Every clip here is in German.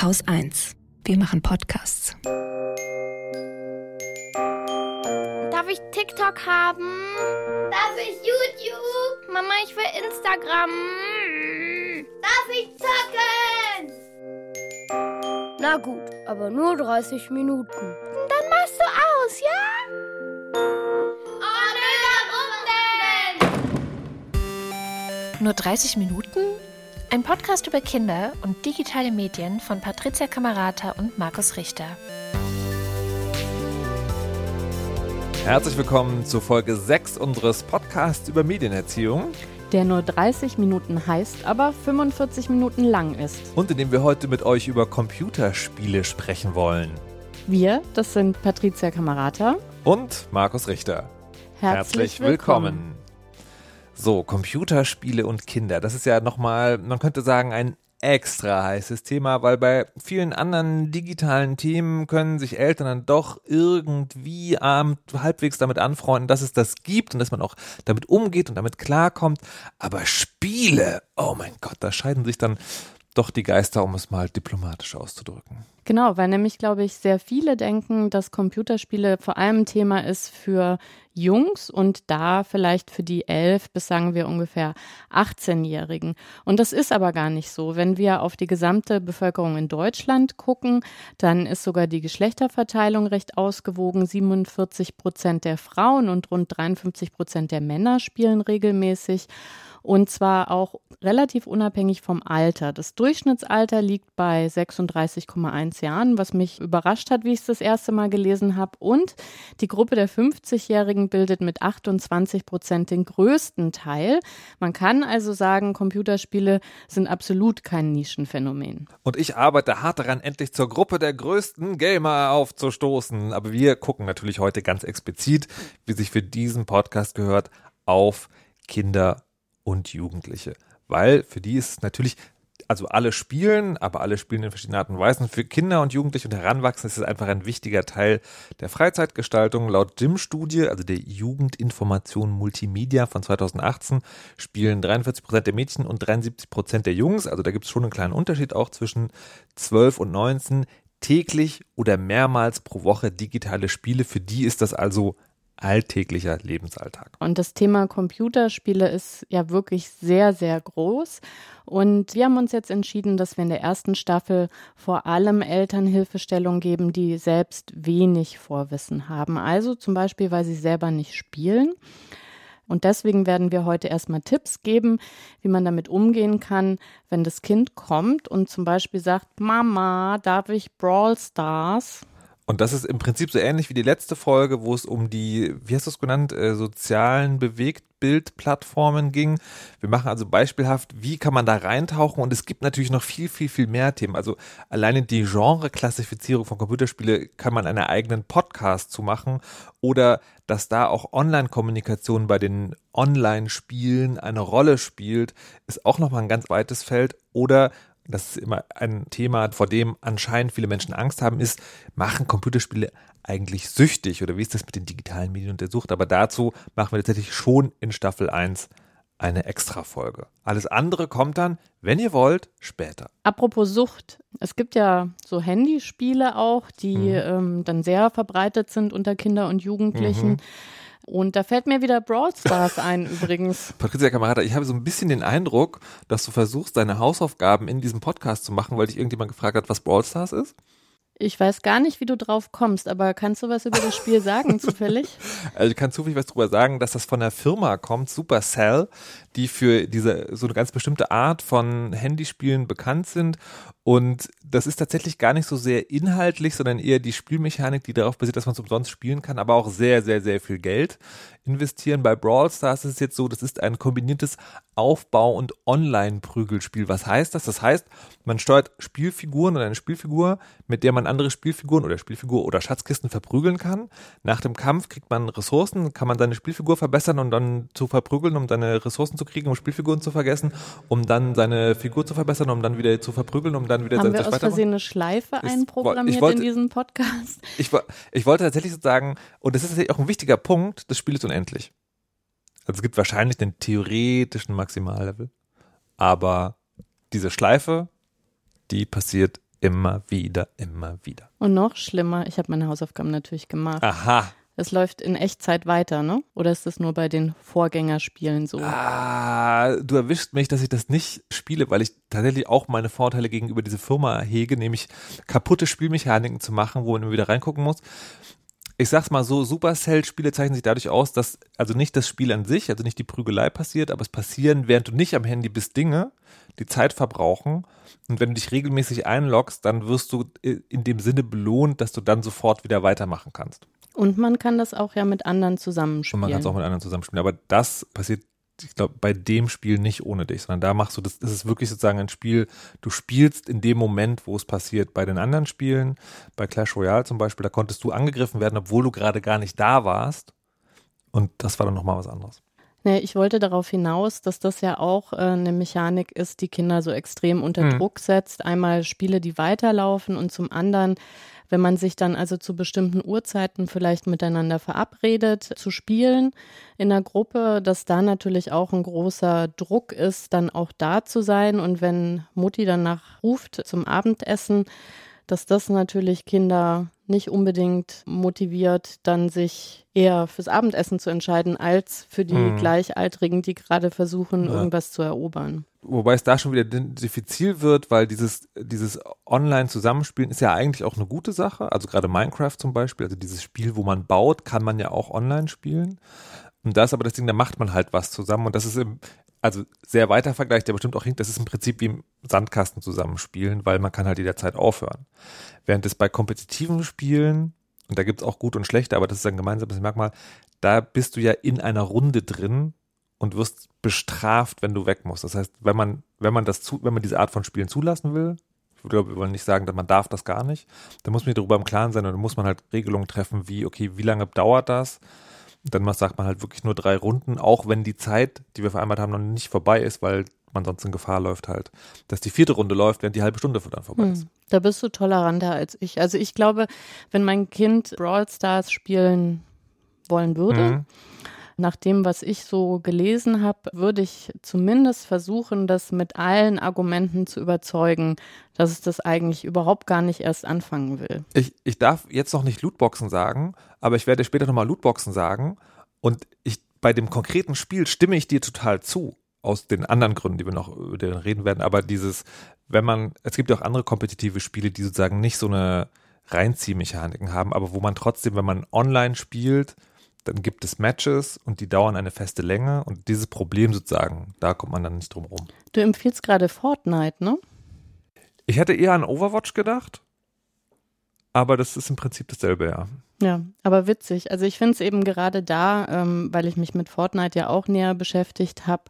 Haus 1. Wir machen Podcasts. Darf ich TikTok haben? Darf ich YouTube? Mama, ich will Instagram. Darf ich zocken? Na gut, aber nur 30 Minuten. Dann machst du aus, ja? Oh, nö, warum denn? Nur 30 Minuten? Ein Podcast über Kinder und digitale Medien von Patricia Kamerata und Markus Richter. Herzlich willkommen zu Folge 6 unseres Podcasts über Medienerziehung. der nur 30 Minuten heißt, aber 45 Minuten lang ist. Und in dem wir heute mit euch über Computerspiele sprechen wollen. Wir, das sind Patricia Kamerata. Und Markus Richter. Herzlich, willkommen. So, Computerspiele und Kinder. Das ist ja nochmal, man könnte sagen, ein extra heißes Thema, weil bei vielen anderen digitalen Themen können sich Eltern dann doch irgendwie ähm, halbwegs damit anfreunden, dass es das gibt und dass man auch damit umgeht und damit klarkommt. Aber Spiele, oh mein Gott, da scheiden sich dann doch die Geister, um es mal diplomatisch auszudrücken. Genau, weil nämlich, glaube ich, sehr viele denken, dass Computerspiele vor allem Thema ist für Jungs und da vielleicht für die elf bis sagen wir ungefähr 18-Jährigen. Und das ist aber gar nicht so. Wenn wir auf die gesamte Bevölkerung in Deutschland gucken, dann ist sogar die Geschlechterverteilung recht ausgewogen. 47 Prozent der Frauen und rund 53 Prozent der Männer spielen regelmäßig. Und zwar auch relativ unabhängig vom Alter. Das Durchschnittsalter liegt bei 36,1 Jahren, was mich überrascht hat, wie ich es das erste Mal gelesen habe. Und die Gruppe der 50-Jährigen bildet mit 28 Prozent den größten Teil. Man kann also sagen, Computerspiele sind absolut kein Nischenphänomen. Und ich arbeite hart daran, endlich zur Gruppe der größten Gamer aufzustoßen. Aber wir gucken natürlich heute ganz explizit, wie sich für diesen Podcast gehört, auf Kinder und Jugendliche. Weil für die ist natürlich, also alle spielen, aber alle spielen in verschiedenen Arten und Weisen. Für Kinder und Jugendliche und Heranwachsende ist es einfach ein wichtiger Teil der Freizeitgestaltung. Laut DIM-Studie, also der Jugendinformation Multimedia von 2018, spielen 43 Prozent der Mädchen und 73 Prozent der Jungs, also da gibt es schon einen kleinen Unterschied auch zwischen 12 und 19, täglich oder mehrmals pro Woche digitale Spiele. Für die ist das also alltäglicher Lebensalltag. Und das Thema Computerspiele ist ja wirklich sehr, sehr groß. Und wir haben uns jetzt entschieden, dass wir in der ersten Staffel vor allem Elternhilfestellung geben, die selbst wenig Vorwissen haben. Also zum Beispiel, weil sie selber nicht spielen. Und deswegen werden wir heute erstmal Tipps geben, wie man damit umgehen kann, wenn das Kind kommt und zum Beispiel sagt, Mama, darf ich Brawl Stars? Und das ist im Prinzip so ähnlich wie die letzte Folge, wo es um die, wie hast du es genannt, äh, sozialen Bewegtbildplattformen ging. Wir machen also beispielhaft, wie kann man da reintauchen und es gibt natürlich noch viel, viel, viel mehr Themen. Also alleine die Genre-Klassifizierung von Computerspiele kann man einen eigenen Podcast zu machen oder dass da auch Online-Kommunikation bei den Online-Spielen eine Rolle spielt, ist auch nochmal ein ganz weites Feld oder das ist immer ein Thema, vor dem anscheinend viele Menschen Angst haben, ist, machen Computerspiele eigentlich süchtig oder wie ist das mit den digitalen Medien und der Sucht? Aber dazu machen wir tatsächlich schon in Staffel 1 eine Extra-Folge. Alles andere kommt dann, wenn ihr wollt, später. Apropos Sucht. Es gibt ja so Handyspiele auch, die mhm. ähm, dann sehr verbreitet sind unter Kinder und Jugendlichen. Mhm. Und da fällt mir wieder Brawl Stars ein übrigens. Patricia Kamerata, ich habe so ein bisschen den Eindruck, dass du versuchst, deine Hausaufgaben in diesem Podcast zu machen, weil dich irgendjemand gefragt hat, was Brawl Stars ist. Ich weiß gar nicht, wie du drauf kommst, aber kannst du was über das Spiel sagen, zufällig? Also ich kann zufällig was darüber sagen, dass das von der Firma kommt, Supercell, die für diese so eine ganz bestimmte Art von Handyspielen bekannt sind. Und das ist tatsächlich gar nicht so sehr inhaltlich, sondern eher die Spielmechanik, die darauf basiert, dass man es umsonst spielen kann, aber auch sehr, sehr, sehr viel Geld investieren. Bei Brawl Stars ist es jetzt so, das ist ein kombiniertes Aufbau- und Online-Prügelspiel. Was heißt das? Das heißt, man steuert Spielfiguren oder eine Spielfigur, mit der man andere Spielfiguren oder Spielfigur oder Schatzkisten verprügeln kann. Nach dem Kampf kriegt man Ressourcen, kann man seine Spielfigur verbessern und dann zu verprügeln, um seine Ressourcen zu kriegen, um Spielfiguren zu vergessen, um dann seine Figur zu verbessern, um dann wieder zu verprügeln, um dann wieder Haben wir aus Versehen eine Schleife einprogrammiert wollte, in diesem Podcast? Ich, ich wollte tatsächlich so sagen, und das ist tatsächlich auch ein wichtiger Punkt, das Spiel ist unendlich. Also es gibt wahrscheinlich den theoretischen Maximallevel, aber diese Schleife, die passiert Immer wieder, immer wieder. Und noch schlimmer, ich habe meine Hausaufgaben natürlich gemacht. Aha. Es läuft in Echtzeit weiter, ne? Oder ist das nur bei den Vorgängerspielen so? Ah, du erwischst mich, dass ich das nicht spiele, weil ich tatsächlich auch meine Vorteile gegenüber dieser Firma hege, nämlich kaputte Spielmechaniken zu machen, wo man immer wieder reingucken muss. Ich sag's mal so, Supercell-Spiele zeichnen sich dadurch aus, dass also nicht das Spiel an sich, also nicht die Prügelei passiert, aber es passieren, während du nicht am Handy bist, Dinge, die Zeit verbrauchen. Und wenn du dich regelmäßig einloggst, dann wirst du in dem Sinne belohnt, dass du dann sofort wieder weitermachen kannst. Und man kann das auch ja mit anderen zusammenspielen. Und man kann es auch mit anderen zusammenspielen. Aber das passiert, ich glaube, bei dem Spiel nicht ohne dich, sondern da machst du das, das ist wirklich sozusagen ein Spiel, du spielst in dem Moment, wo es passiert. Bei den anderen Spielen, bei Clash Royale zum Beispiel, da konntest du angegriffen werden, obwohl du gerade gar nicht da warst. Und das war dann nochmal was anderes. Nee, ich wollte darauf hinaus, dass das ja auch äh, eine Mechanik ist, die Kinder so extrem unter Mhm. Druck setzt. Einmal Spiele, die weiterlaufen und zum anderen, wenn man sich dann also zu bestimmten Uhrzeiten vielleicht miteinander verabredet, zu spielen in der Gruppe, dass da natürlich auch ein großer Druck ist, dann auch da zu sein. Und wenn Mutti danach ruft zum Abendessen, dass das natürlich Kinder nicht unbedingt motiviert, dann sich eher fürs Abendessen zu entscheiden, als für die Mhm. Gleichaltrigen, die gerade versuchen, Ja. irgendwas zu erobern. Wobei es da schon wieder diffizil wird, weil dieses, dieses Online-Zusammenspielen ist ja eigentlich auch eine gute Sache. Also gerade Minecraft zum Beispiel, also dieses Spiel, wo man baut, kann man ja auch online spielen. Und da ist aber das Ding, da macht man halt was zusammen. Und das ist im, also sehr weiter Vergleich, der bestimmt auch hinkt, das ist im Prinzip wie im Sandkasten zusammenspielen, weil man kann halt jederzeit aufhören. Während es bei kompetitiven Spielen, und da gibt es auch gut und schlechte, aber das ist ein gemeinsames Merkmal, da bist du ja in einer Runde drin und wirst bestraft, wenn du weg musst. Das heißt, wenn man, wenn man das zu, wenn man diese Art von Spielen zulassen will, ich glaube, wir wollen nicht sagen, dass man darf das gar nicht, dann muss man darüber im Klaren sein und dann muss man halt Regelungen treffen, wie, okay, wie lange dauert das? Und dann sagt man halt wirklich nur drei Runden, auch wenn die Zeit, die wir vereinbart haben, noch nicht vorbei ist, weil man sonst in Gefahr läuft halt, dass die vierte Runde läuft, während die halbe Stunde dann vorbei ist. Hm. Da bist du toleranter als ich. Also ich glaube, wenn mein Kind Brawl Stars spielen wollen würde, Mhm. Nach dem, was ich so gelesen habe, würde ich zumindest versuchen, das mit allen Argumenten zu überzeugen, dass es das eigentlich überhaupt gar nicht erst anfangen will. Ich, ich darf jetzt noch nicht Lootboxen sagen, aber ich werde später nochmal Lootboxen sagen. Und ich, bei dem konkreten Spiel stimme ich dir total zu. Aus den anderen Gründen, die wir noch über den reden werden. Aber dieses, wenn man, es gibt ja auch andere kompetitive Spiele, die sozusagen nicht so eine Reinziehmechaniken haben, aber wo man trotzdem, wenn man online spielt, dann gibt es Matches und die dauern eine feste Länge und dieses Problem sozusagen, da kommt man dann nicht drum rum. Du empfiehlst gerade Fortnite, ne? Ich hätte eher an Overwatch gedacht, aber das ist im Prinzip dasselbe, ja. Ja, aber witzig. Also ich finde es eben gerade da, ähm, weil ich mich mit Fortnite ja auch näher beschäftigt habe,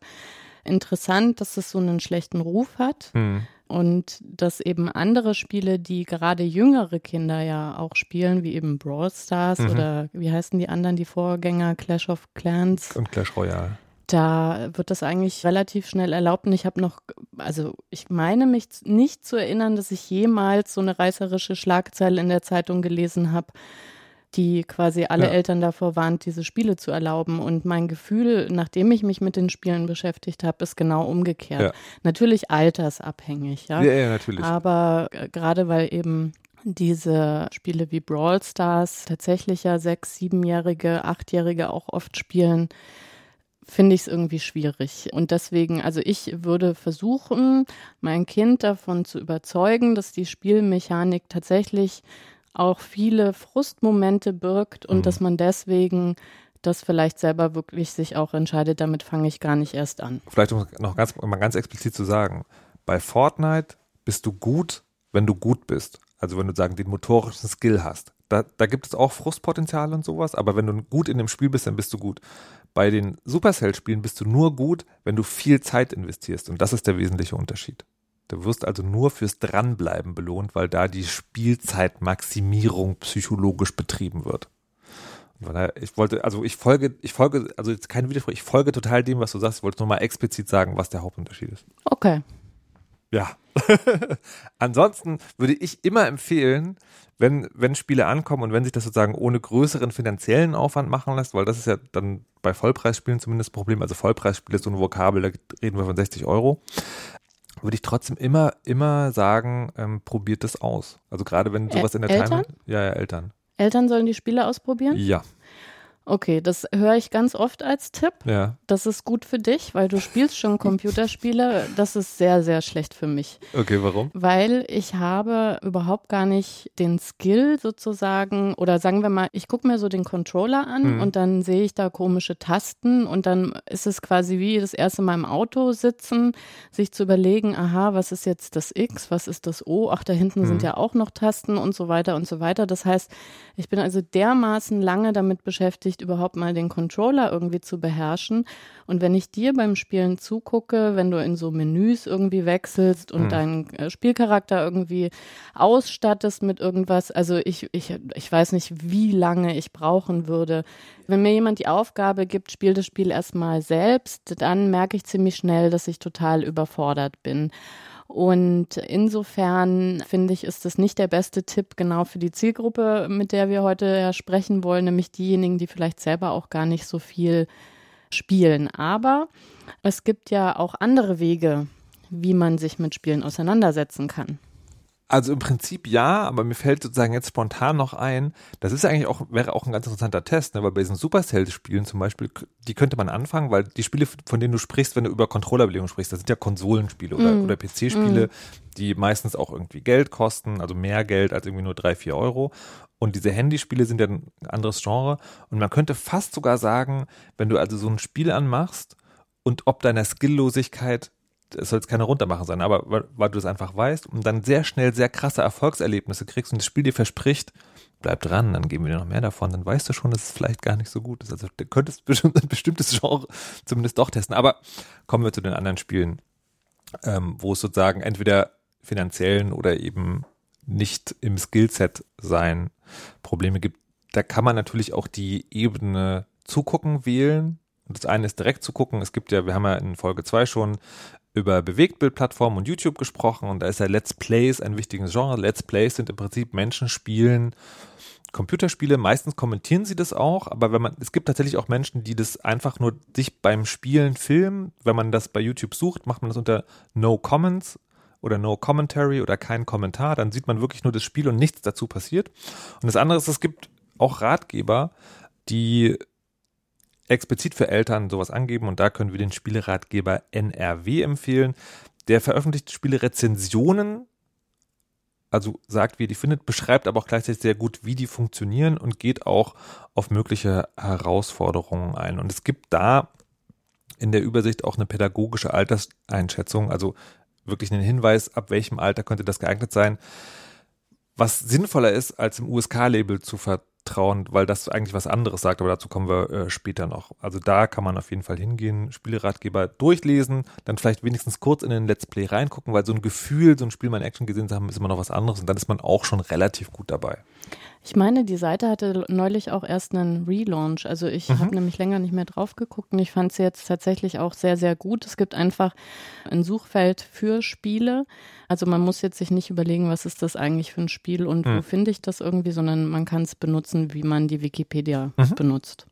interessant, dass es so einen schlechten Ruf hat. Hm. Und dass eben andere Spiele, die gerade jüngere Kinder ja auch spielen, wie eben Brawl Stars Mhm. oder wie heißen die anderen, die Vorgänger, Clash of Clans, Und Clash Royale. da wird das eigentlich relativ schnell erlaubt. Und ich habe noch, also ich meine mich nicht zu erinnern, dass ich jemals so eine reißerische Schlagzeile in der Zeitung gelesen habe, die quasi alle Ja. Eltern davor warnt, diese Spiele zu erlauben. Und mein Gefühl, nachdem ich mich mit den Spielen beschäftigt habe, ist genau umgekehrt. Ja. Natürlich altersabhängig, ja. Ja, ja, natürlich. Aber gerade weil eben diese Spiele wie Brawl Stars tatsächlich ja sechs, siebenjährige, achtjährige auch oft spielen, finde ich es irgendwie schwierig. Und deswegen, also ich würde versuchen, mein Kind davon zu überzeugen, dass die Spielmechanik tatsächlich auch viele Frustmomente birgt und Mhm. dass man deswegen das vielleicht selber wirklich sich auch entscheidet, damit fange ich gar nicht erst an. Vielleicht um noch ganz, mal ganz explizit zu sagen, bei Fortnite bist du gut, wenn du gut bist. Also wenn du sagen, den motorischen Skill hast. Da, da gibt es auch Frustpotenzial und sowas, aber wenn du gut in dem Spiel bist, dann bist du gut. Bei den Supercell-Spielen bist du nur gut, wenn du viel Zeit investierst. Und das ist der wesentliche Unterschied. Du wirst also nur fürs Dranbleiben belohnt, weil da die Spielzeitmaximierung psychologisch betrieben wird. Ich wollte, also ich folge, ich folge, also jetzt kein Widerspruch, ich folge total dem, was du sagst. Ich wollte nur mal explizit sagen, was der Hauptunterschied ist. Okay. Ja. Ansonsten würde ich immer empfehlen, wenn, wenn Spiele ankommen und wenn sich das sozusagen ohne größeren finanziellen Aufwand machen lässt, weil das ist ja dann bei Vollpreisspielen zumindest ein Problem. Also Vollpreisspiele ist so ein Vokabel, da reden wir von 60 Euro. Würde ich trotzdem immer, immer sagen, ähm, probiert das aus. Also gerade wenn sowas in der Eltern? Time. Ja, ja, Eltern. Eltern sollen die Spiele ausprobieren? Ja, Okay, das höre ich ganz oft als Tipp. ja. Das ist gut für dich, weil du spielst schon Computerspiele. Das ist sehr, sehr schlecht für mich. Okay, warum? Weil ich habe überhaupt gar nicht den Skill sozusagen, oder sagen wir mal, ich gucke mir so den Controller an Mhm. und dann sehe ich da komische Tasten und dann ist es quasi wie das erste Mal im Auto sitzen, sich zu überlegen, aha, was ist jetzt das X, was ist das O, ach, da hinten Mhm. sind ja auch noch Tasten und so weiter und so weiter. Das heißt, ich bin also dermaßen lange damit beschäftigt, überhaupt mal den Controller irgendwie zu beherrschen. Und wenn ich dir beim Spielen zugucke, wenn du in so Menüs irgendwie wechselst und Hm. deinen äh, Spielcharakter irgendwie ausstattest mit irgendwas, also ich, ich, ich weiß nicht, wie lange ich brauchen würde. Wenn mir jemand die Aufgabe gibt, spiel das Spiel erstmal selbst, dann merke ich ziemlich schnell, dass ich total überfordert bin. Und insofern finde ich, ist das nicht der beste Tipp genau für die Zielgruppe, mit der wir heute ja sprechen wollen, nämlich diejenigen, die vielleicht selber auch gar nicht so viel spielen. Aber es gibt ja auch andere Wege, wie man sich mit Spielen auseinandersetzen kann. Also im Prinzip ja, aber mir fällt sozusagen jetzt spontan noch ein, das ist eigentlich auch, wäre auch ein ganz interessanter Test, ne? weil bei diesen Supercell-Spielen zum Beispiel, die könnte man anfangen, weil die Spiele, von denen du sprichst, wenn du über Controllerbelegung sprichst, das sind ja Konsolenspiele oder, Mm. oder PC-Spiele, die meistens auch irgendwie Geld kosten, also mehr Geld als irgendwie nur drei, vier Euro. Und diese Handyspiele sind ja ein anderes Genre. Und man könnte fast sogar sagen, wenn du also so ein Spiel anmachst und ob deiner Skilllosigkeit es soll jetzt keine runtermachen sein, aber weil, weil du das einfach weißt und dann sehr schnell sehr krasse Erfolgserlebnisse kriegst und das Spiel dir verspricht, bleib dran, dann geben wir dir noch mehr davon, dann weißt du schon, dass es vielleicht gar nicht so gut ist. Also du könntest bestimmt ein bestimmtes Genre zumindest doch testen. Aber kommen wir zu den anderen Spielen, ähm, wo es sozusagen entweder finanziellen oder eben nicht im Skillset sein Probleme gibt. Da kann man natürlich auch die Ebene zugucken wählen. Das eine ist direkt zugucken. Es gibt ja, wir haben ja in Folge 2 schon über Bewegtbildplattformen und YouTube gesprochen und da ist ja Let's Plays ein wichtiges Genre. Let's Plays sind im Prinzip Menschen spielen Computerspiele. Meistens kommentieren sie das auch, aber wenn man, es gibt tatsächlich auch Menschen, die das einfach nur sich beim Spielen filmen. Wenn man das bei YouTube sucht, macht man das unter No Comments oder No Commentary oder kein Kommentar. Dann sieht man wirklich nur das Spiel und nichts dazu passiert. Und das andere ist, es gibt auch Ratgeber, die explizit für Eltern sowas angeben und da können wir den Spieleratgeber NRW empfehlen. Der veröffentlicht Spielerezensionen, also sagt, wie ihr die findet, beschreibt aber auch gleichzeitig sehr gut, wie die funktionieren und geht auch auf mögliche Herausforderungen ein. Und es gibt da in der Übersicht auch eine pädagogische Alterseinschätzung, also wirklich einen Hinweis, ab welchem Alter könnte das geeignet sein, was sinnvoller ist, als im USK-Label zu vertrauen, weil das eigentlich was anderes sagt, aber dazu kommen wir äh, später noch. Also da kann man auf jeden Fall hingehen, Spieleratgeber durchlesen, dann vielleicht wenigstens kurz in den Let's Play reingucken, weil so ein Gefühl, so ein Spiel mal in Action gesehen zu haben, ist immer noch was anderes und dann ist man auch schon relativ gut dabei. Ich meine, die Seite hatte neulich auch erst einen Relaunch. Also ich Mhm. habe nämlich länger nicht mehr drauf geguckt und ich fand sie jetzt tatsächlich auch sehr, sehr gut. Es gibt einfach ein Suchfeld für Spiele. Also man muss jetzt sich nicht überlegen, was ist das eigentlich für ein Spiel und wo Mhm. finde ich das irgendwie, sondern man kann es benutzen, wie man die Wikipedia Mhm. benutzt.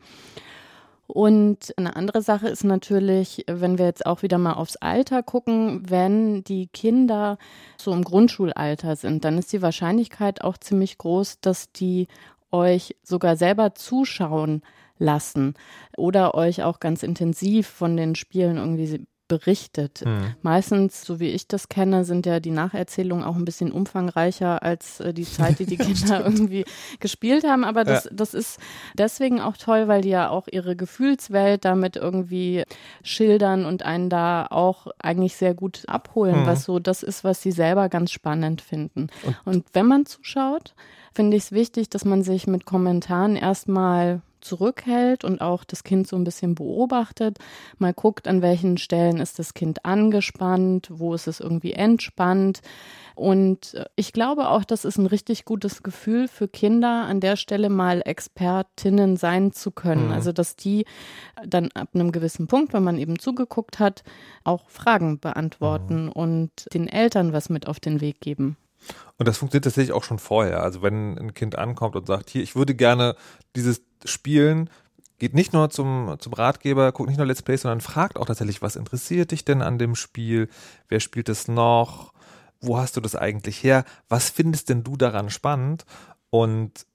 Und eine andere Sache ist natürlich, wenn wir jetzt auch wieder mal aufs Alter gucken, wenn die Kinder so im Grundschulalter sind, dann ist die Wahrscheinlichkeit auch ziemlich groß, dass die euch sogar selber zuschauen lassen oder euch auch ganz intensiv von den Spielen irgendwie berichtet. Hm. Meistens, so wie ich das kenne, sind ja die Nacherzählungen auch ein bisschen umfangreicher als äh, die Zeit, die die Kinder irgendwie gespielt haben. Aber das, Ja. das ist deswegen auch toll, weil die ja auch ihre Gefühlswelt damit irgendwie schildern und einen da auch eigentlich sehr gut abholen, Mhm. was so das ist, was sie selber ganz spannend finden. Und- Und, wenn man zuschaut, finde ich es wichtig, dass man sich mit Kommentaren erstmal zurückhält und auch das Kind so ein bisschen beobachtet, mal guckt, an welchen Stellen ist das Kind angespannt, wo ist es irgendwie entspannt. Und äh, ich glaube auch, das ist ein richtig gutes Gefühl für Kinder, an der Stelle mal Expertinnen sein zu können. Mhm. Also, dass die dann ab einem gewissen Punkt, wenn man eben zugeguckt hat, auch Fragen beantworten und den Eltern was mit auf den Weg geben. Und das funktioniert tatsächlich auch schon vorher. Also wenn ein Kind ankommt und sagt, hier, ich würde gerne dieses spielen, geht nicht nur zum, zum Ratgeber, guckt nicht nur Let's Plays, sondern fragt auch tatsächlich, was interessiert dich denn an dem Spiel? Wer spielt es noch? Wo hast du das eigentlich her? Was findest denn du daran spannend? Und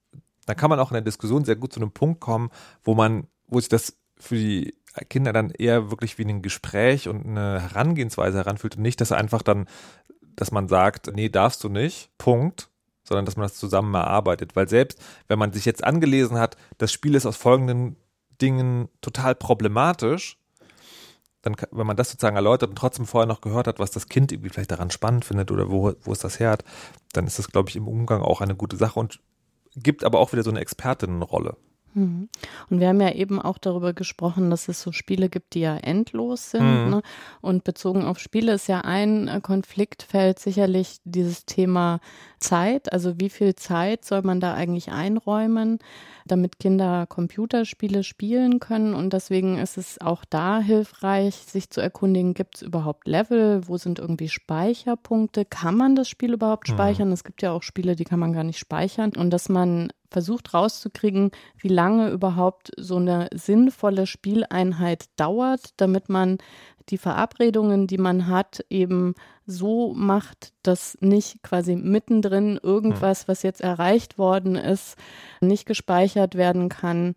da kann man auch in der Diskussion sehr gut zu einem Punkt kommen, wo man, wo sich das für die Kinder dann eher wirklich wie ein Gespräch und eine Herangehensweise heranfühlt und nicht, dass einfach dann, dass man sagt, nee, darfst du nicht, Punkt, sondern dass man das zusammen erarbeitet. Weil selbst, wenn man sich jetzt angelesen hat, das Spiel ist aus folgenden Dingen total problematisch, dann, wenn man das sozusagen erläutert und trotzdem vorher noch gehört hat, was das Kind irgendwie vielleicht daran spannend findet oder wo, wo es das her hat, dann ist das, glaube ich, im Umgang auch eine gute Sache und gibt aber auch wieder so eine Expertinnenrolle. Mhm. Und wir haben ja eben auch darüber gesprochen, dass es so Spiele gibt, die ja endlos sind. Mhm. Ne? Und bezogen auf Spiele ist ja ein äh, Konfliktfeld sicherlich dieses Thema Zeit. Also wie viel Zeit soll man da eigentlich einräumen, damit Kinder Computerspiele spielen können? Und deswegen ist es auch da hilfreich, sich zu erkundigen, gibt es überhaupt Level? Wo sind irgendwie Speicherpunkte? Kann man das Spiel überhaupt mhm. speichern? Mhm. Es gibt ja auch Spiele, die kann man gar nicht speichern. Und dass man versucht rauszukriegen, wie lange überhaupt so eine sinnvolle Spieleinheit dauert, damit man die Verabredungen, die man hat, eben so macht, dass nicht quasi mittendrin irgendwas, was jetzt erreicht worden ist, nicht gespeichert werden kann,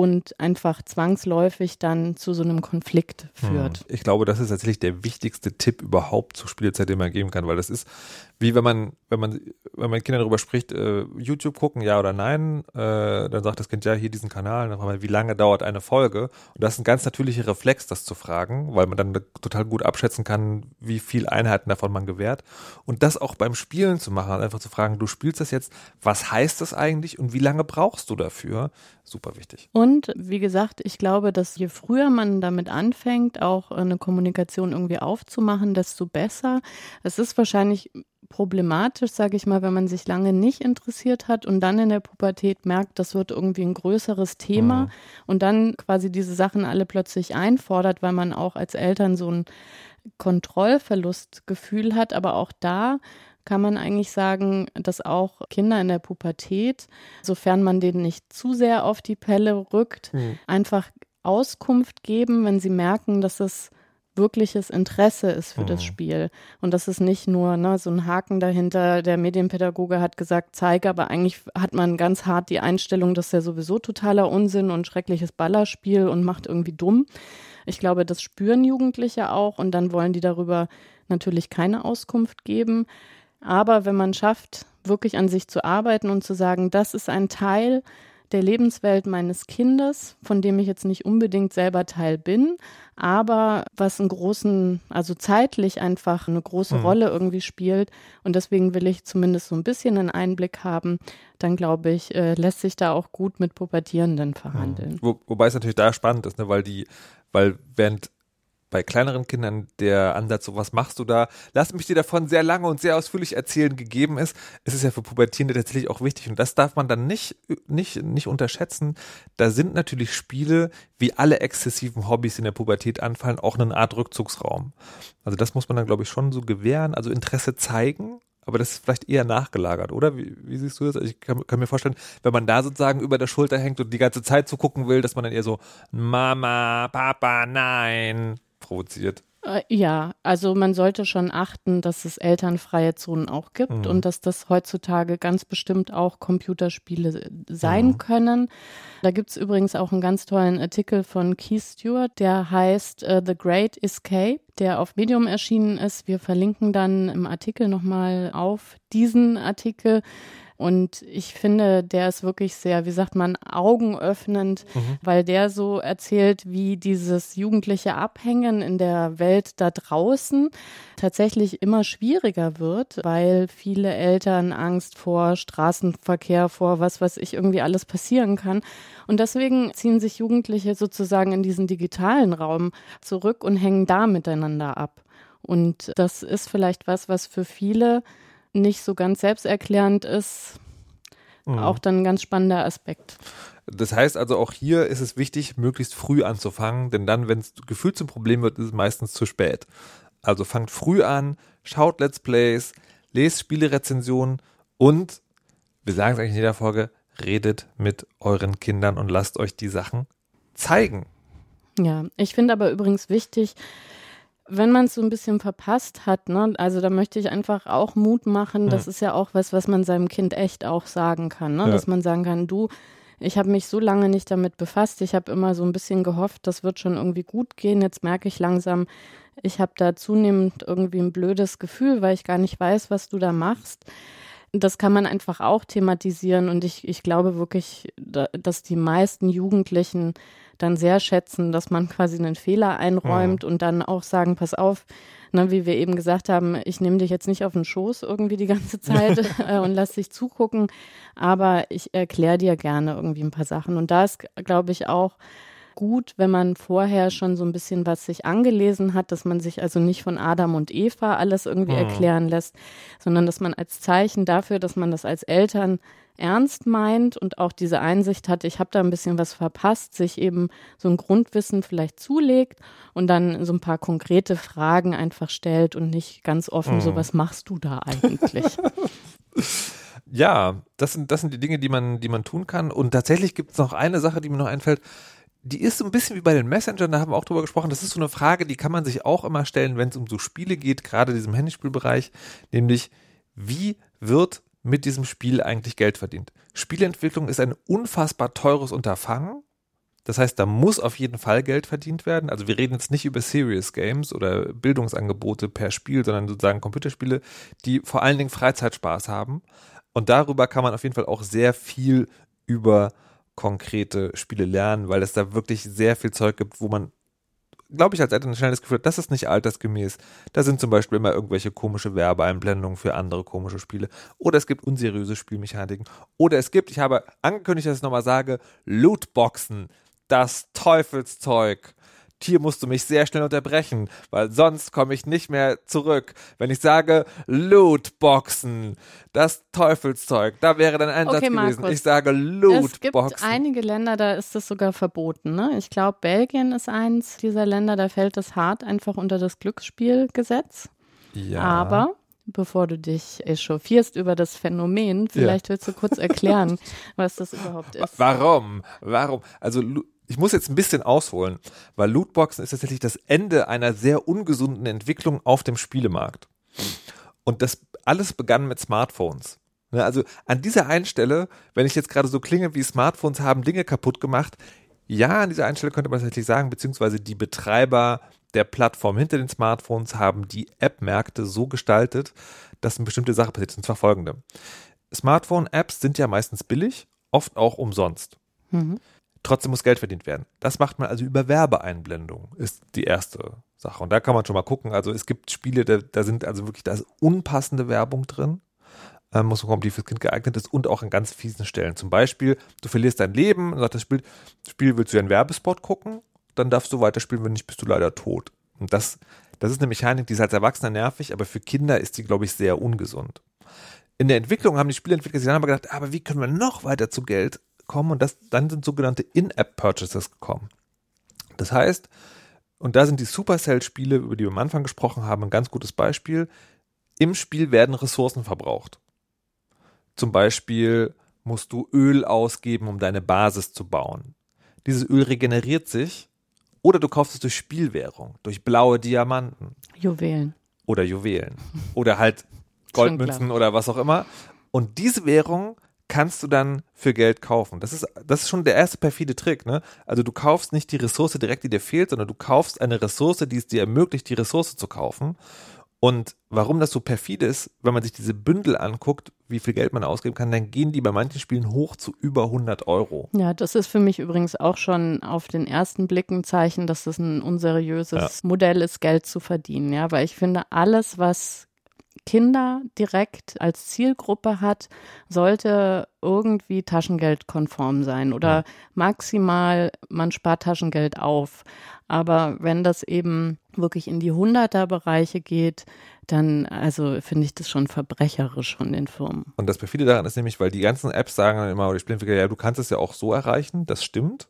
und einfach zwangsläufig dann zu so einem Konflikt führt. Hm. Ich glaube, das ist tatsächlich der wichtigste Tipp überhaupt zur Spielzeit, den man geben kann, weil das ist wie wenn man, wenn man, wenn man Kindern darüber spricht, äh, YouTube gucken, ja oder nein, äh, dann sagt das Kind ja hier diesen Kanal, dann fragt man, wie lange dauert eine Folge? Und das ist ein ganz natürlicher Reflex, das zu fragen, weil man dann total gut abschätzen kann, wie viel Einheiten davon man gewährt. Und das auch beim Spielen zu machen, einfach zu fragen, du spielst das jetzt, was heißt das eigentlich und wie lange brauchst du dafür? Super wichtig. Und wie gesagt, ich glaube, dass je früher man damit anfängt, auch eine Kommunikation irgendwie aufzumachen, desto besser. Es ist wahrscheinlich problematisch, sage ich mal, wenn man sich lange nicht interessiert hat und dann in der Pubertät merkt, das wird irgendwie ein größeres Thema mhm. und dann quasi diese Sachen alle plötzlich einfordert, weil man auch als Eltern so ein Kontrollverlustgefühl hat. Aber auch da kann man eigentlich sagen, dass auch Kinder in der Pubertät, sofern man denen nicht zu sehr auf die Pelle rückt, mhm. einfach Auskunft geben, wenn sie merken, dass es wirkliches Interesse ist für mhm. das Spiel. Und das ist nicht nur ne, so ein Haken dahinter, der Medienpädagoge hat gesagt, zeige, aber eigentlich hat man ganz hart die Einstellung, dass der sowieso totaler Unsinn und schreckliches Ballerspiel und macht irgendwie dumm. Ich glaube, das spüren Jugendliche auch und dann wollen die darüber natürlich keine Auskunft geben. Aber wenn man schafft, wirklich an sich zu arbeiten und zu sagen, das ist ein Teil, der Lebenswelt meines Kindes, von dem ich jetzt nicht unbedingt selber Teil bin, aber was einen großen, also zeitlich einfach eine große mhm. Rolle irgendwie spielt. Und deswegen will ich zumindest so ein bisschen einen Einblick haben. Dann glaube ich, äh, lässt sich da auch gut mit Pubertierenden verhandeln. Mhm. Wo, wobei es natürlich da spannend ist, ne, weil die, weil während bei kleineren Kindern der Ansatz, so was machst du da, lass mich dir davon sehr lange und sehr ausführlich erzählen, gegeben ist, ist es ja für Pubertierende tatsächlich auch wichtig und das darf man dann nicht, nicht, nicht unterschätzen. Da sind natürlich Spiele, wie alle exzessiven Hobbys in der Pubertät anfallen, auch eine Art Rückzugsraum. Also das muss man dann, glaube ich, schon so gewähren, also Interesse zeigen, aber das ist vielleicht eher nachgelagert, oder? Wie, wie siehst du das? Also ich kann, kann, mir vorstellen, wenn man da sozusagen über der Schulter hängt und die ganze Zeit zugucken will, dass man dann eher so Mama, Papa, nein provoziert. Äh, ja, also man sollte schon achten, dass es elternfreie Zonen auch gibt mhm. und dass das heutzutage ganz bestimmt auch Computerspiele sein mhm. können. Da gibt es übrigens auch einen ganz tollen Artikel von Keith Stewart, der heißt uh, The Great Escape, der auf Medium erschienen ist. Wir verlinken dann im Artikel nochmal auf diesen Artikel. Und ich finde, der ist wirklich sehr, wie sagt man, augenöffnend, mhm. weil der so erzählt, wie dieses jugendliche Abhängen in der Welt da draußen tatsächlich immer schwieriger wird, weil viele Eltern Angst vor Straßenverkehr, vor was weiß ich, irgendwie alles passieren kann. Und deswegen ziehen sich Jugendliche sozusagen in diesen digitalen Raum zurück und hängen da miteinander ab. Und das ist vielleicht was, was für viele nicht so ganz selbsterklärend ist, mhm. auch dann ein ganz spannender Aspekt. Das heißt also auch hier ist es wichtig, möglichst früh anzufangen, denn dann, wenn es gefühlt zum Problem wird, ist es meistens zu spät. Also fangt früh an, schaut Let's Plays, lest Spielerezensionen und, wir sagen es eigentlich in jeder Folge, redet mit euren Kindern und lasst euch die Sachen zeigen. Ja, ich finde aber übrigens wichtig, wenn man es so ein bisschen verpasst hat, ne, also da möchte ich einfach auch Mut machen. Das ist ja auch was, was man seinem Kind echt auch sagen kann, ne? Ja. dass man sagen kann, du, ich habe mich so lange nicht damit befasst. Ich habe immer so ein bisschen gehofft, das wird schon irgendwie gut gehen. Jetzt merke ich langsam, ich habe da zunehmend irgendwie ein blödes Gefühl, weil ich gar nicht weiß, was du da machst. Das kann man einfach auch thematisieren und ich, ich glaube wirklich, da, dass die meisten Jugendlichen dann sehr schätzen, dass man quasi einen Fehler einräumt und dann auch sagen, pass auf, ne, wie wir eben gesagt haben, ich nehme dich jetzt nicht auf den Schoß irgendwie die ganze Zeit äh, und lass dich zugucken, aber ich erkläre dir gerne irgendwie ein paar Sachen. Und da ist, glaube ich, auch gut, wenn man vorher schon so ein bisschen was sich angelesen hat, dass man sich also nicht von Adam und Eva alles irgendwie Mhm. erklären lässt, sondern dass man als Zeichen dafür, dass man das als Eltern ernst meint und auch diese Einsicht hat, ich habe da ein bisschen was verpasst, sich eben so ein Grundwissen vielleicht zulegt und dann so ein paar konkrete Fragen einfach stellt und nicht ganz offen so, was machst du da eigentlich? Ja, das sind, das sind die Dinge, die man, die man tun kann. Und tatsächlich gibt es noch eine Sache, die mir noch einfällt. Die ist so ein bisschen wie bei den Messengern, da haben wir auch drüber gesprochen. Das ist so eine Frage, die kann man sich auch immer stellen, wenn es um so Spiele geht, gerade in diesem Handyspielbereich, nämlich wie wird mit diesem Spiel eigentlich Geld verdient? Spielentwicklung ist ein unfassbar teures Unterfangen. Das heißt, da muss auf jeden Fall Geld verdient werden. Also wir reden jetzt nicht über Serious Games oder Bildungsangebote per Spiel, sondern sozusagen Computerspiele, die vor allen Dingen Freizeitspaß haben. Und darüber kann man auf jeden Fall auch sehr viel über konkrete Spiele lernen, weil es da wirklich sehr viel Zeug gibt, wo man, glaube ich, als Eltern schnell das Gefühl das ist nicht altersgemäß. Da sind zum Beispiel immer irgendwelche komische Werbeeinblendungen für andere komische Spiele. Oder es gibt unseriöse Spielmechaniken. Oder es gibt, ich habe angekündigt, dass ich nochmal sage, Lootboxen. Das Teufelszeug. Hier musst du mich sehr schnell unterbrechen, weil sonst komme ich nicht mehr zurück. Wenn ich sage Lootboxen, das Teufelszeug, da wäre dann ein Okay, Satz gewesen. Markus. Ich sage Es gibt Lootboxen. einige Länder, da ist das sogar verboten. Ne? Ich glaube, Belgien ist eins dieser Länder, da fällt das hart einfach unter das Glücksspielgesetz. ja. Aber bevor du dich echauffierst über das Phänomen, vielleicht willst du kurz erklären, was das überhaupt ist. Warum? Warum? Also ich muss jetzt ein bisschen ausholen, weil Lootboxen ist tatsächlich das Ende einer sehr ungesunden Entwicklung auf dem Spielemarkt. Und das alles begann mit Smartphones. Ne, Also an dieser einen Stelle, wenn ich jetzt gerade so klinge wie Smartphones haben Dinge kaputt gemacht, ja, an dieser einen Stelle könnte man tatsächlich sagen, beziehungsweise die Betreiber der Plattform hinter den Smartphones haben die App-Märkte so gestaltet, dass eine bestimmte Sache passiert. Und zwar folgende. Smartphone-Apps sind ja meistens billig, oft auch umsonst. Trotzdem muss Geld verdient werden. Das macht man also über Werbeeinblendungen, ist die erste Sache. Und da kann man schon mal gucken. Also es gibt Spiele, da, da sind also wirklich, da ist unpassende Werbung drin. Ähm, muss man gucken, ob die fürs Kind geeignet ist und auch an ganz fiesen Stellen. Zum Beispiel, du verlierst dein Leben und sagt das Spiel, Spiel willst du einen Werbespot gucken, dann darfst du weiterspielen, wenn nicht, bist du leider tot. Und das, das ist eine Mechanik, die ist als Erwachsener nervig, aber für Kinder ist die, glaube ich, sehr ungesund. In der Entwicklung haben die Spieleentwickler sich dann aber gedacht, aber wie können wir noch weiter zu Geld kommen? Und das, dann sind sogenannte In-App-Purchases gekommen. Das heißt, und da sind die Supercell-Spiele, über die wir am Anfang gesprochen haben, ein ganz gutes Beispiel. Im Spiel werden Ressourcen verbraucht. Zum Beispiel musst du Öl ausgeben, um deine Basis zu bauen. Dieses Öl regeneriert sich oder du kaufst es durch Spielwährung, durch blaue Diamanten Juwelen. oder Juwelen oder halt Goldmünzen oder was auch immer. Und diese Währung kannst du dann für Geld kaufen. Das ist, das ist schon der erste perfide Trick, ne? Also du kaufst nicht die Ressource direkt, die dir fehlt, sondern du kaufst eine Ressource, die es dir ermöglicht, die Ressource zu kaufen. Und warum das so perfide ist, wenn man sich diese Bündel anguckt, wie viel Geld man ausgeben kann, dann gehen die bei manchen Spielen hoch zu über 100 Euro. Ja, das ist für mich übrigens auch schon auf den ersten Blick ein Zeichen, dass das ein unseriöses Modell ist, Geld zu verdienen. Ja, weil ich finde, alles, was Kinder direkt als Zielgruppe hat, sollte irgendwie taschengeldkonform sein oder maximal man spart Taschengeld auf. Aber wenn das eben wirklich in die Hunderterbereiche geht, dann also finde ich das schon verbrecherisch von den Firmen. Und das perfide daran ist nämlich, weil die ganzen Apps sagen dann immer, oder die Spielentwickler, ja, du kannst es ja auch so erreichen, das stimmt,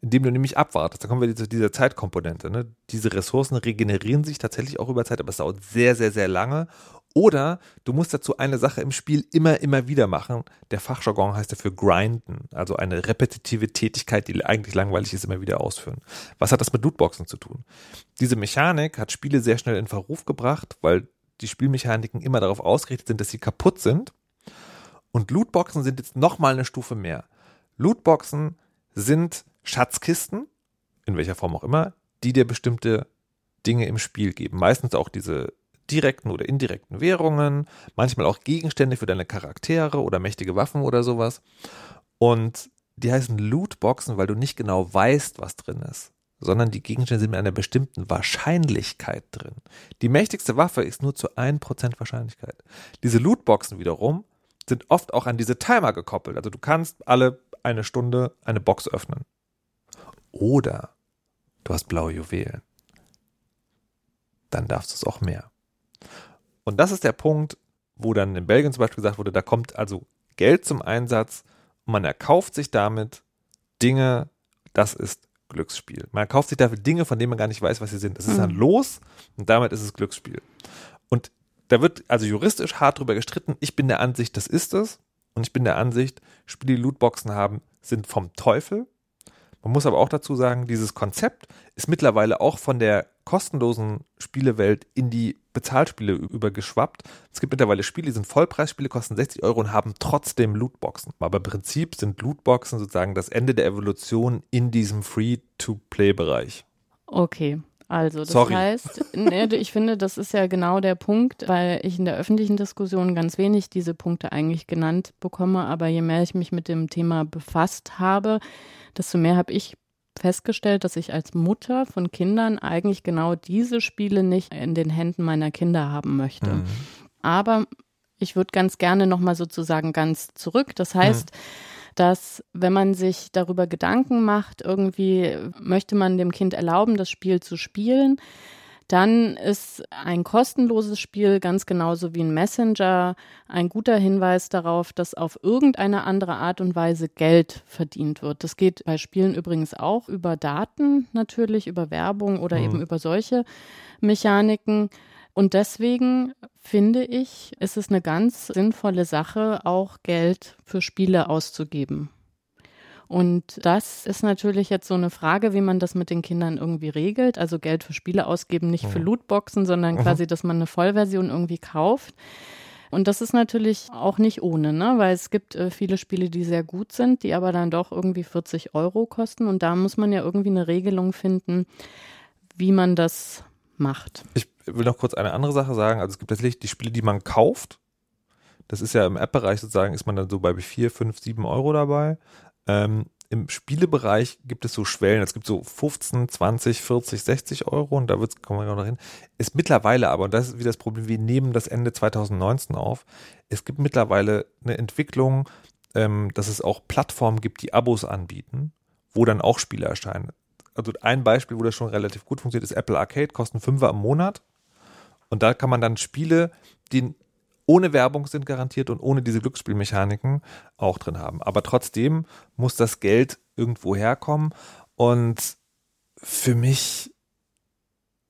indem du nämlich abwartest. Da kommen wir zu dieser Zeitkomponente. Ne? Diese Ressourcen regenerieren sich tatsächlich auch über Zeit, aber es dauert sehr, sehr, sehr lange. Oder du musst dazu eine Sache im Spiel immer, immer wieder machen. Der Fachjargon heißt dafür grinden, also eine repetitive Tätigkeit, die eigentlich langweilig ist, immer wieder ausführen. Was hat das mit Lootboxen zu tun? Diese Mechanik hat Spiele sehr schnell in Verruf gebracht, weil die Spielmechaniken immer darauf ausgerichtet sind, dass sie kaputt sind. Und Lootboxen sind jetzt nochmal eine Stufe mehr. Lootboxen sind Schatzkisten, in welcher Form auch immer, die dir bestimmte Dinge im Spiel geben. Meistens auch diese direkten oder indirekten Währungen, manchmal auch Gegenstände für deine Charaktere oder mächtige Waffen oder sowas. Und die heißen Lootboxen, weil du nicht genau weißt, was drin ist, sondern die Gegenstände sind mit einer bestimmten Wahrscheinlichkeit drin. Die mächtigste Waffe ist nur zu 1% Wahrscheinlichkeit. Diese Lootboxen wiederum sind oft auch an diese Timer gekoppelt. Also du kannst alle eine Stunde eine Box öffnen. Oder du hast blaue Juwelen. Dann darfst du es auch mehr. Und das ist der Punkt, wo dann in Belgien zum Beispiel gesagt wurde, da kommt also Geld zum Einsatz und man erkauft sich damit Dinge, das ist Glücksspiel. Man erkauft sich dafür Dinge, von denen man gar nicht weiß, was sie sind. Das ist dann mhm. los und damit ist es Glücksspiel. Und da wird also juristisch hart drüber gestritten. Ich bin der Ansicht, das ist es. Und ich bin der Ansicht, Spiele, die Lootboxen haben, sind vom Teufel. Man muss aber auch dazu sagen, dieses Konzept ist mittlerweile auch von der kostenlosen Spielewelt in die Bezahlspiele übergeschwappt. Es gibt mittlerweile Spiele, die sind Vollpreisspiele, kosten 60 Euro und haben trotzdem Lootboxen. Aber im Prinzip sind Lootboxen sozusagen das Ende der Evolution in diesem Free-to-Play-Bereich. Okay. Also, das Sorry. heißt, ne, ich finde, das ist ja genau der Punkt, weil ich in der öffentlichen Diskussion ganz wenig diese Punkte eigentlich genannt bekomme. Aber je mehr ich mich mit dem Thema befasst habe, desto mehr habe ich festgestellt, dass ich als Mutter von Kindern eigentlich genau diese Spiele nicht in den Händen meiner Kinder haben möchte. Mhm. Aber ich würde ganz gerne nochmal sozusagen ganz zurück. Das heißt, mhm. dass wenn man sich darüber Gedanken macht, irgendwie möchte man dem Kind erlauben, das Spiel zu spielen, dann ist ein kostenloses Spiel ganz genauso wie ein Messenger ein guter Hinweis darauf, dass auf irgendeine andere Art und Weise Geld verdient wird. Das geht bei Spielen übrigens auch über Daten natürlich, über Werbung oder mhm. eben über solche Mechaniken. Und deswegen finde ich, ist es eine ganz sinnvolle Sache, auch Geld für Spiele auszugeben. Und das ist natürlich jetzt so eine Frage, wie man das mit den Kindern irgendwie regelt. Also Geld für Spiele ausgeben, nicht für mhm. Lootboxen, sondern mhm. quasi, dass man eine Vollversion irgendwie kauft. Und das ist natürlich auch nicht ohne, ne? weil es gibt äh, viele Spiele, die sehr gut sind, die aber dann doch irgendwie 40 Euro kosten. Und da muss man ja irgendwie eine Regelung finden, wie man das macht. Ich will noch kurz eine andere Sache sagen. Also es gibt tatsächlich die Spiele, die man kauft. Das ist ja im App-Bereich sozusagen, ist man dann so bei 4, 5, 7 Euro dabei. Ähm, Im Spielebereich gibt es so Schwellen. Es gibt so 15, 20, 40, 60 Euro und da wird's, kommen wir noch hin. Ist mittlerweile aber, und das ist wie das Problem, wir nehmen das Ende 2019 auf. Es gibt mittlerweile eine Entwicklung, ähm, dass es auch Plattformen gibt, die Abos anbieten, wo dann auch Spiele erscheinen. Also ein Beispiel, wo das schon relativ gut funktioniert, ist Apple Arcade, kosten Fünfer im Monat. Und da kann man dann Spiele, die ohne Werbung sind garantiert und ohne diese Glücksspielmechaniken auch drin haben. Aber trotzdem muss das Geld irgendwo herkommen und für mich,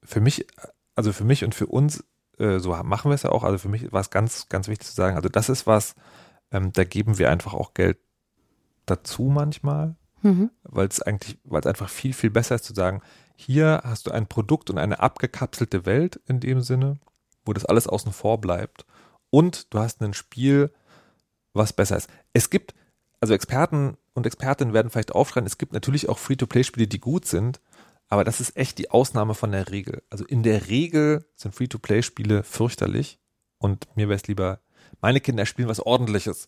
für mich, also für mich und für uns, äh, so machen wir es ja auch, also für mich war es ganz, ganz wichtig zu sagen, also das ist was, ähm, da geben wir einfach auch Geld dazu manchmal, mhm. weil es eigentlich, weil es einfach viel, viel besser ist zu sagen, hier hast du ein Produkt und eine abgekapselte Welt in dem Sinne, wo das alles außen vor bleibt und du hast ein Spiel, was besser ist. Es gibt, also Experten und Expertinnen werden vielleicht aufschreien, es gibt natürlich auch Free-to-Play-Spiele, die gut sind, aber das ist echt die Ausnahme von der Regel. Also in der Regel sind Free-to-Play-Spiele fürchterlich und mir wäre es lieber, meine Kinder spielen was ordentliches.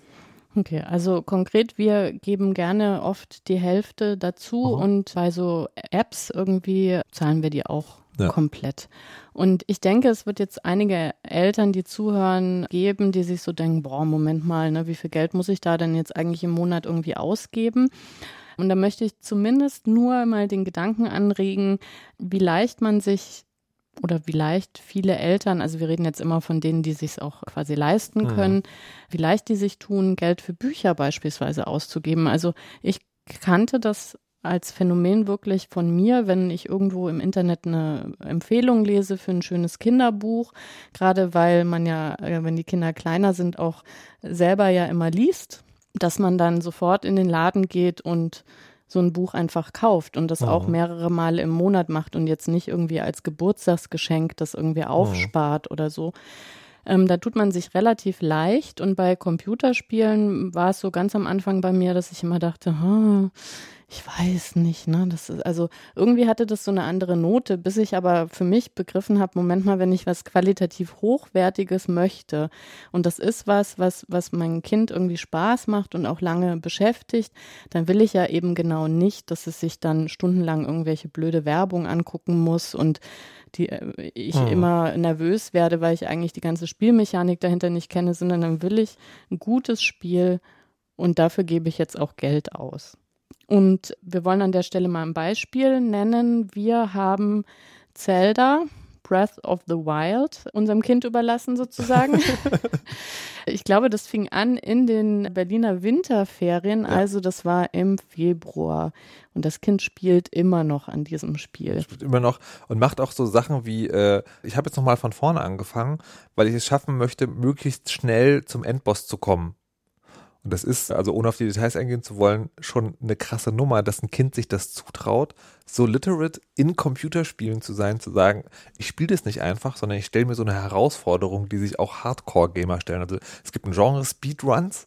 Okay, also konkret, wir geben gerne oft die Hälfte dazu Aha. und bei so Apps irgendwie zahlen wir die auch ja. komplett. Und ich denke, es wird jetzt einige Eltern, die zuhören, geben, die sich so denken, boah, Moment mal, ne, wie viel Geld muss ich da denn jetzt eigentlich im Monat irgendwie ausgeben? Und da möchte ich zumindest nur mal den Gedanken anregen, wie leicht man sich oder wie leicht viele Eltern, also wir reden jetzt immer von denen, die sich auch quasi leisten mhm. können, mhm. wie leicht die sich tun, Geld für Bücher beispielsweise auszugeben. Also ich kannte das als Phänomen wirklich von mir, wenn ich irgendwo im Internet eine Empfehlung lese für ein schönes Kinderbuch, gerade weil man ja, äh, wenn die Kinder kleiner sind, auch selber ja immer liest, dass man dann sofort in den Laden geht und so ein Buch einfach kauft und das mhm. auch mehrere Male im Monat macht und jetzt nicht irgendwie als Geburtstagsgeschenk das irgendwie mhm. aufspart mhm. oder so. Ähm, da tut man sich relativ leicht und bei Computerspielen war es so ganz am Anfang bei mir, dass ich immer dachte, hm, ich weiß nicht, ne? Das ist, also irgendwie hatte das so eine andere Note, bis ich aber für mich begriffen habe, Moment mal, wenn ich was qualitativ Hochwertiges möchte und das ist was, was, was mein Kind irgendwie Spaß macht und auch lange beschäftigt, dann will ich ja eben genau nicht, dass es sich dann stundenlang irgendwelche blöde Werbung angucken muss und die äh, ich hm. immer nervös werde, weil ich eigentlich die ganze Spielmechanik dahinter nicht kenne, sondern dann will ich ein gutes Spiel und dafür gebe ich jetzt auch Geld aus. Und wir wollen an der Stelle mal ein Beispiel nennen. Wir haben Zelda, Breath of the Wild, unserem Kind überlassen sozusagen. ich glaube, das fing an in den Berliner Winterferien, ja. also das war im Februar. Und das Kind spielt immer noch an diesem Spiel. Spielt immer noch und macht auch so Sachen wie, äh, ich habe jetzt nochmal von vorne angefangen, weil ich es schaffen möchte, möglichst schnell zum Endboss zu kommen. Und das ist, also ohne auf die Details eingehen zu wollen, schon eine krasse Nummer, dass ein Kind sich das zutraut, so literate in Computerspielen zu sein, zu sagen, ich spiele das nicht einfach, sondern ich stelle mir so eine Herausforderung, die sich auch Hardcore-Gamer stellen. Also es gibt ein Genre Speedruns,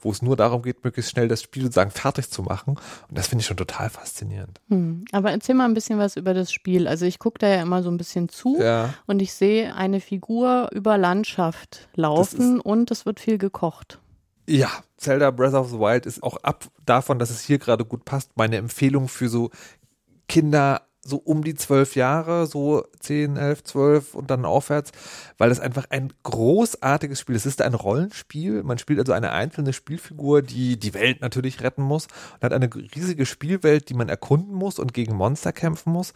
wo es nur darum geht, möglichst schnell das Spiel sozusagen fertig zu machen. Und das finde ich schon total faszinierend. Hm. Aber erzähl mal ein bisschen was über das Spiel. Also ich gucke da ja immer so ein bisschen zu ja. und ich sehe eine Figur über Landschaft laufen und es wird viel gekocht. Ja, Zelda Breath of the Wild ist auch ab davon, dass es hier gerade gut passt, meine Empfehlung für so Kinder so um die zwölf Jahre, so zehn, elf, zwölf und dann aufwärts, weil es einfach ein großartiges Spiel ist. Es ist ein Rollenspiel. Man spielt also eine einzelne Spielfigur, die die Welt natürlich retten muss und hat eine riesige Spielwelt, die man erkunden muss und gegen Monster kämpfen muss.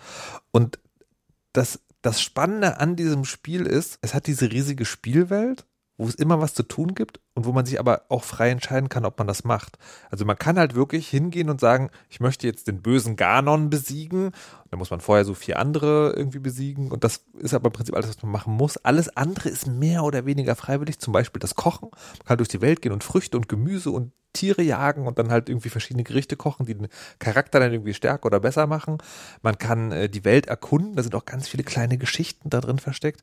Und das, das Spannende an diesem Spiel ist, es hat diese riesige Spielwelt wo es immer was zu tun gibt und wo man sich aber auch frei entscheiden kann, ob man das macht. Also man kann halt wirklich hingehen und sagen, ich möchte jetzt den bösen Ganon besiegen. Da muss man vorher so vier andere irgendwie besiegen und das ist aber im Prinzip alles, was man machen muss. Alles andere ist mehr oder weniger freiwillig, zum Beispiel das Kochen. Man kann durch die Welt gehen und Früchte und Gemüse und Tiere jagen und dann halt irgendwie verschiedene Gerichte kochen, die den Charakter dann irgendwie stärker oder besser machen. Man kann äh, die Welt erkunden, da sind auch ganz viele kleine Geschichten da drin versteckt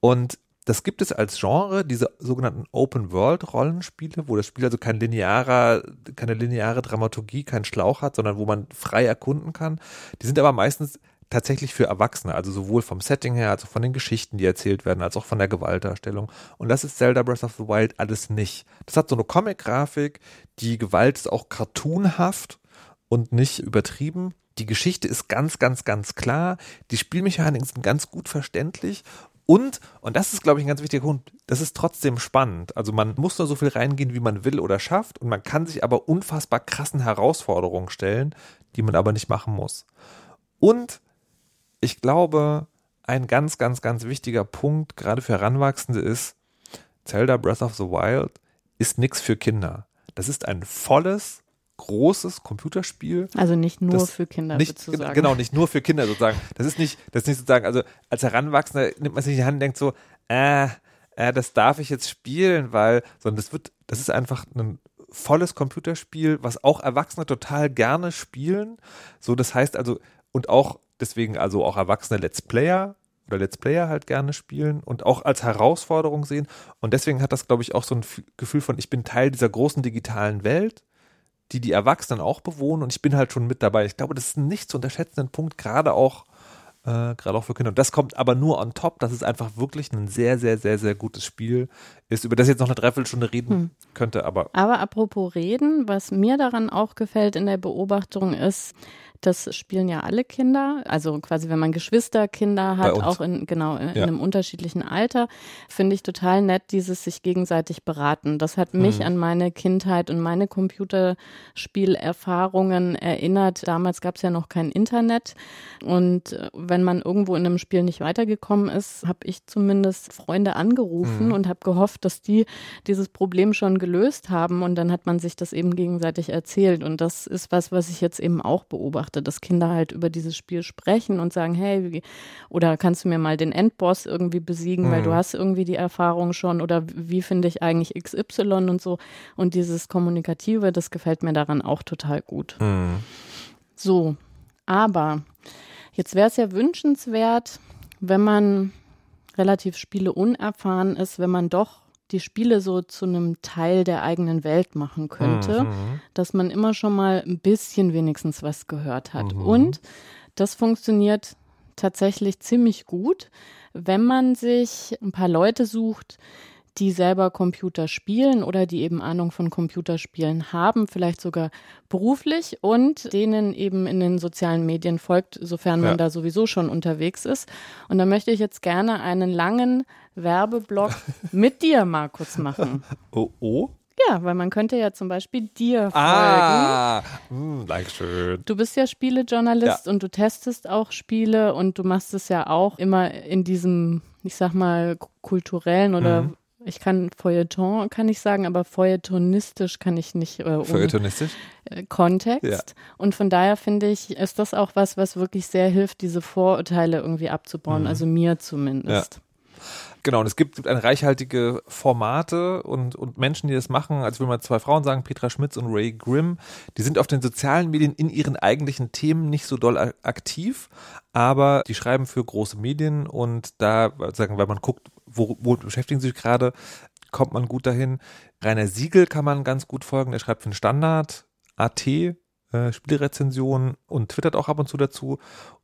und das gibt es als Genre, diese sogenannten Open-World-Rollenspiele, wo das Spiel also kein linearer, keine lineare Dramaturgie, keinen Schlauch hat, sondern wo man frei erkunden kann. Die sind aber meistens tatsächlich für Erwachsene, also sowohl vom Setting her, als auch von den Geschichten, die erzählt werden, als auch von der Gewaltdarstellung. Und das ist Zelda Breath of the Wild alles nicht. Das hat so eine Comic-Grafik, die Gewalt ist auch cartoonhaft und nicht übertrieben. Die Geschichte ist ganz, ganz, ganz klar. Die Spielmechaniken sind ganz gut verständlich und, und das ist, glaube ich, ein ganz wichtiger Grund, das ist trotzdem spannend. Also man muss nur so viel reingehen, wie man will oder schafft. Und man kann sich aber unfassbar krassen Herausforderungen stellen, die man aber nicht machen muss. Und ich glaube, ein ganz, ganz, ganz wichtiger Punkt, gerade für Heranwachsende, ist, Zelda Breath of the Wild ist nichts für Kinder. Das ist ein volles, großes Computerspiel. Also nicht nur für Kinder nicht, sozusagen. Genau, nicht nur für Kinder sozusagen. Das ist nicht, das ist nicht sozusagen, also als Heranwachsender nimmt man sich in die Hand und denkt so, äh, äh, das darf ich jetzt spielen, weil, sondern das wird, das ist einfach ein volles Computerspiel, was auch Erwachsene total gerne spielen. So, das heißt also, und auch deswegen also auch erwachsene Let's Player oder Let's Player halt gerne spielen und auch als Herausforderung sehen. Und deswegen hat das, glaube ich, auch so ein Gefühl von, ich bin Teil dieser großen digitalen Welt die die Erwachsenen auch bewohnen und ich bin halt schon mit dabei. Ich glaube, das ist ein nicht zu unterschätzenden Punkt, gerade auch äh, gerade auch für Kinder. Und das kommt aber nur on top, dass es einfach wirklich ein sehr, sehr, sehr, sehr gutes Spiel ist, über das jetzt noch eine Dreiviertelstunde reden hm. könnte. Aber, aber apropos reden, was mir daran auch gefällt in der Beobachtung ist, das spielen ja alle Kinder. Also quasi, wenn man Geschwisterkinder hat, auch in, genau, in, ja. einem unterschiedlichen Alter, finde ich total nett, dieses sich gegenseitig beraten. Das hat mich mhm. an meine Kindheit und meine Computerspielerfahrungen erinnert. Damals gab es ja noch kein Internet. Und äh, wenn man irgendwo in einem Spiel nicht weitergekommen ist, habe ich zumindest Freunde angerufen mhm. und habe gehofft, dass die dieses Problem schon gelöst haben und dann hat man sich das eben gegenseitig erzählt. Und das ist was, was ich jetzt eben auch beobachte, dass Kinder halt über dieses Spiel sprechen und sagen, hey, wie, oder kannst du mir mal den Endboss irgendwie besiegen, mhm. weil du hast irgendwie die Erfahrung schon oder wie finde ich eigentlich XY und so. Und dieses Kommunikative, das gefällt mir daran auch total gut. Mhm. So, aber jetzt wäre es ja wünschenswert, wenn man relativ Spiele unerfahren ist, wenn man doch die Spiele so zu einem Teil der eigenen Welt machen könnte, mhm. dass man immer schon mal ein bisschen wenigstens was gehört hat. Mhm. Und das funktioniert tatsächlich ziemlich gut, wenn man sich ein paar Leute sucht, die selber Computer spielen oder die eben Ahnung von Computerspielen haben, vielleicht sogar beruflich und denen eben in den sozialen Medien folgt, sofern man ja. da sowieso schon unterwegs ist. Und da möchte ich jetzt gerne einen langen Werbeblock mit dir, Markus, machen. Oh, oh. Ja, weil man könnte ja zum Beispiel dir folgen. Ah, mh, hm, schön. Du bist ja Spielejournalist ja. und du testest auch Spiele und du machst es ja auch immer in diesem, ich sag mal, kulturellen oder mhm ich kann Feuilleton, kann ich sagen, aber feuilletonistisch kann ich nicht. Äh, Feuilletonistisch? Äh, Kontext. Ja. Und von daher finde ich, ist das auch was, was wirklich sehr hilft, diese Vorurteile irgendwie abzubauen, mhm. also mir zumindest. Ja. Genau, und es gibt, gibt eine reichhaltige Formate und, und Menschen, die das machen. Also ich will mal zwei Frauen sagen, Petra Schmitz und Ray Grimm, die sind auf den sozialen Medien in ihren eigentlichen Themen nicht so doll aktiv, aber die schreiben für große Medien und da, sagen, weil man guckt, wo, wo beschäftigen sie sich gerade, kommt man gut dahin. Rainer Siegel kann man ganz gut folgen, der schreibt für den Standard, AT, äh, Spielrezensionen und twittert auch ab und zu dazu.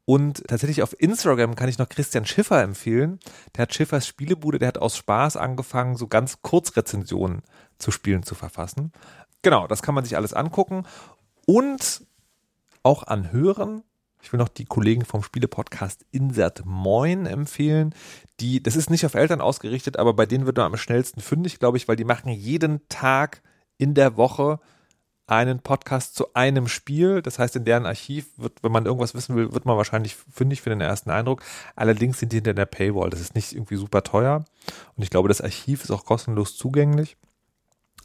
Und tatsächlich auf Instagram kann ich noch Christian Schiffer empfehlen. Der hat Schiffers Spielebude, der hat aus Spaß angefangen, so ganz Kurzrezensionen zu Spielen zu verfassen. Genau, das kann man sich alles angucken und auch anhören. Ich will noch die Kollegen vom Spielepodcast Insert Moin empfehlen. Die, das ist nicht auf Eltern ausgerichtet, aber bei denen wird man am schnellsten fündig, glaube ich, weil die machen jeden Tag in der Woche einen Podcast zu einem Spiel. Das heißt, in deren Archiv wird, wenn man irgendwas wissen will, wird man wahrscheinlich fündig für den ersten Eindruck. Allerdings sind die hinter der Paywall. Das ist nicht irgendwie super teuer. Und ich glaube, das Archiv ist auch kostenlos zugänglich.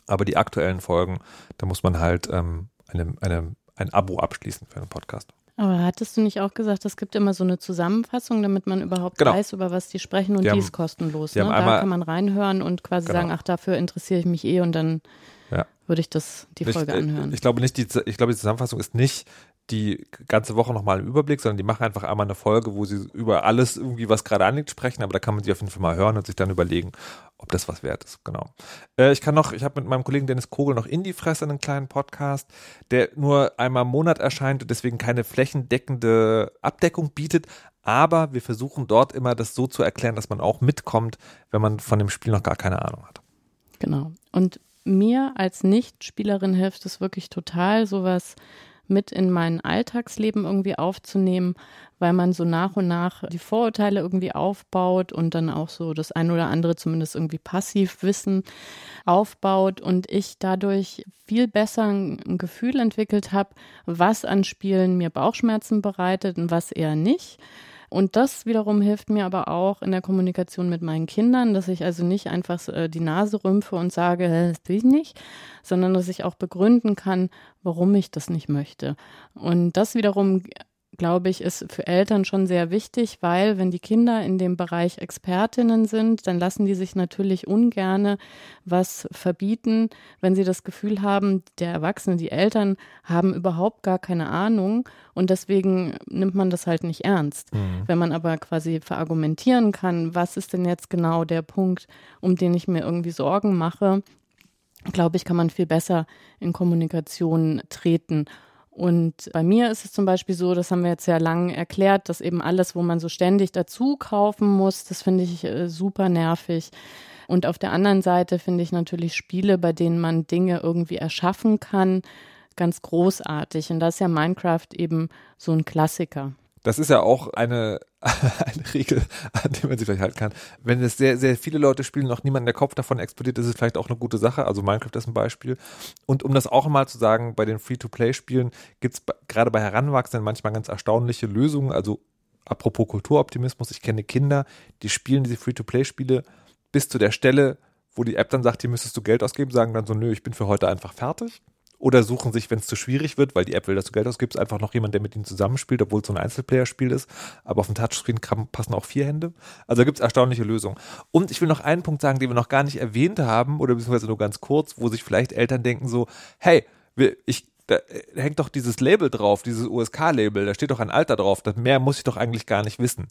Aber die aktuellen Folgen, da muss man halt ähm, eine, eine, ein Abo abschließen für einen Podcast. Aber hattest du nicht auch gesagt, es gibt immer so eine Zusammenfassung, damit man überhaupt genau. weiß, über was die sprechen und die, die ist kostenlos. Ne? Da kann man reinhören und quasi genau. sagen, ach, dafür interessiere ich mich eh und dann ja. würde ich das die Folge ich, anhören. Ich, ich glaube nicht, die, ich glaube, die Zusammenfassung ist nicht die ganze Woche nochmal einen Überblick, sondern die machen einfach einmal eine Folge, wo sie über alles irgendwie, was gerade anliegt, sprechen, aber da kann man sie auf jeden Fall mal hören und sich dann überlegen, ob das was wert ist. Genau. Äh, ich kann noch, ich habe mit meinem Kollegen Dennis Kogel noch Indie-Fress einen kleinen Podcast, der nur einmal im Monat erscheint und deswegen keine flächendeckende Abdeckung bietet, aber wir versuchen dort immer das so zu erklären, dass man auch mitkommt, wenn man von dem Spiel noch gar keine Ahnung hat. Genau. Und mir als Nichtspielerin hilft es wirklich total, sowas mit in mein Alltagsleben irgendwie aufzunehmen, weil man so nach und nach die Vorurteile irgendwie aufbaut und dann auch so das ein oder andere zumindest irgendwie passiv Wissen aufbaut und ich dadurch viel besser ein Gefühl entwickelt habe, was an Spielen mir Bauchschmerzen bereitet und was eher nicht und das wiederum hilft mir aber auch in der Kommunikation mit meinen Kindern, dass ich also nicht einfach äh, die Nase rümpfe und sage, das will ich nicht, sondern dass ich auch begründen kann, warum ich das nicht möchte. Und das wiederum glaube ich, ist für Eltern schon sehr wichtig, weil wenn die Kinder in dem Bereich Expertinnen sind, dann lassen die sich natürlich ungerne was verbieten, wenn sie das Gefühl haben, der Erwachsene, die Eltern haben überhaupt gar keine Ahnung und deswegen nimmt man das halt nicht ernst. Mhm. Wenn man aber quasi verargumentieren kann, was ist denn jetzt genau der Punkt, um den ich mir irgendwie Sorgen mache, glaube ich, kann man viel besser in Kommunikation treten. Und bei mir ist es zum Beispiel so, das haben wir jetzt ja lang erklärt, dass eben alles, wo man so ständig dazu kaufen muss, das finde ich äh, super nervig. Und auf der anderen Seite finde ich natürlich Spiele, bei denen man Dinge irgendwie erschaffen kann, ganz großartig. Und da ist ja Minecraft eben so ein Klassiker. Das ist ja auch eine, eine Regel, an die man sich vielleicht halten kann. Wenn es sehr, sehr viele Leute spielen, noch niemand der Kopf davon explodiert, ist es vielleicht auch eine gute Sache. Also Minecraft ist ein Beispiel. Und um das auch mal zu sagen, bei den Free-to-Play-Spielen gibt es gerade bei Heranwachsenden manchmal ganz erstaunliche Lösungen. Also apropos Kulturoptimismus, ich kenne Kinder, die spielen diese Free-to-Play-Spiele bis zu der Stelle, wo die App dann sagt, hier müsstest du Geld ausgeben, sagen dann so, nö, ich bin für heute einfach fertig. Oder suchen sich, wenn es zu schwierig wird, weil die App will, dass du Geld ausgibst, einfach noch jemand, der mit ihnen zusammenspielt, obwohl es so ein Einzelplayer-Spiel ist. Aber auf dem Touchscreen passen auch vier Hände. Also da gibt es erstaunliche Lösungen. Und ich will noch einen Punkt sagen, den wir noch gar nicht erwähnt haben, oder beziehungsweise nur ganz kurz, wo sich vielleicht Eltern denken so, hey, ich da hängt doch dieses Label drauf, dieses USK-Label, da steht doch ein Alter drauf, das mehr muss ich doch eigentlich gar nicht wissen.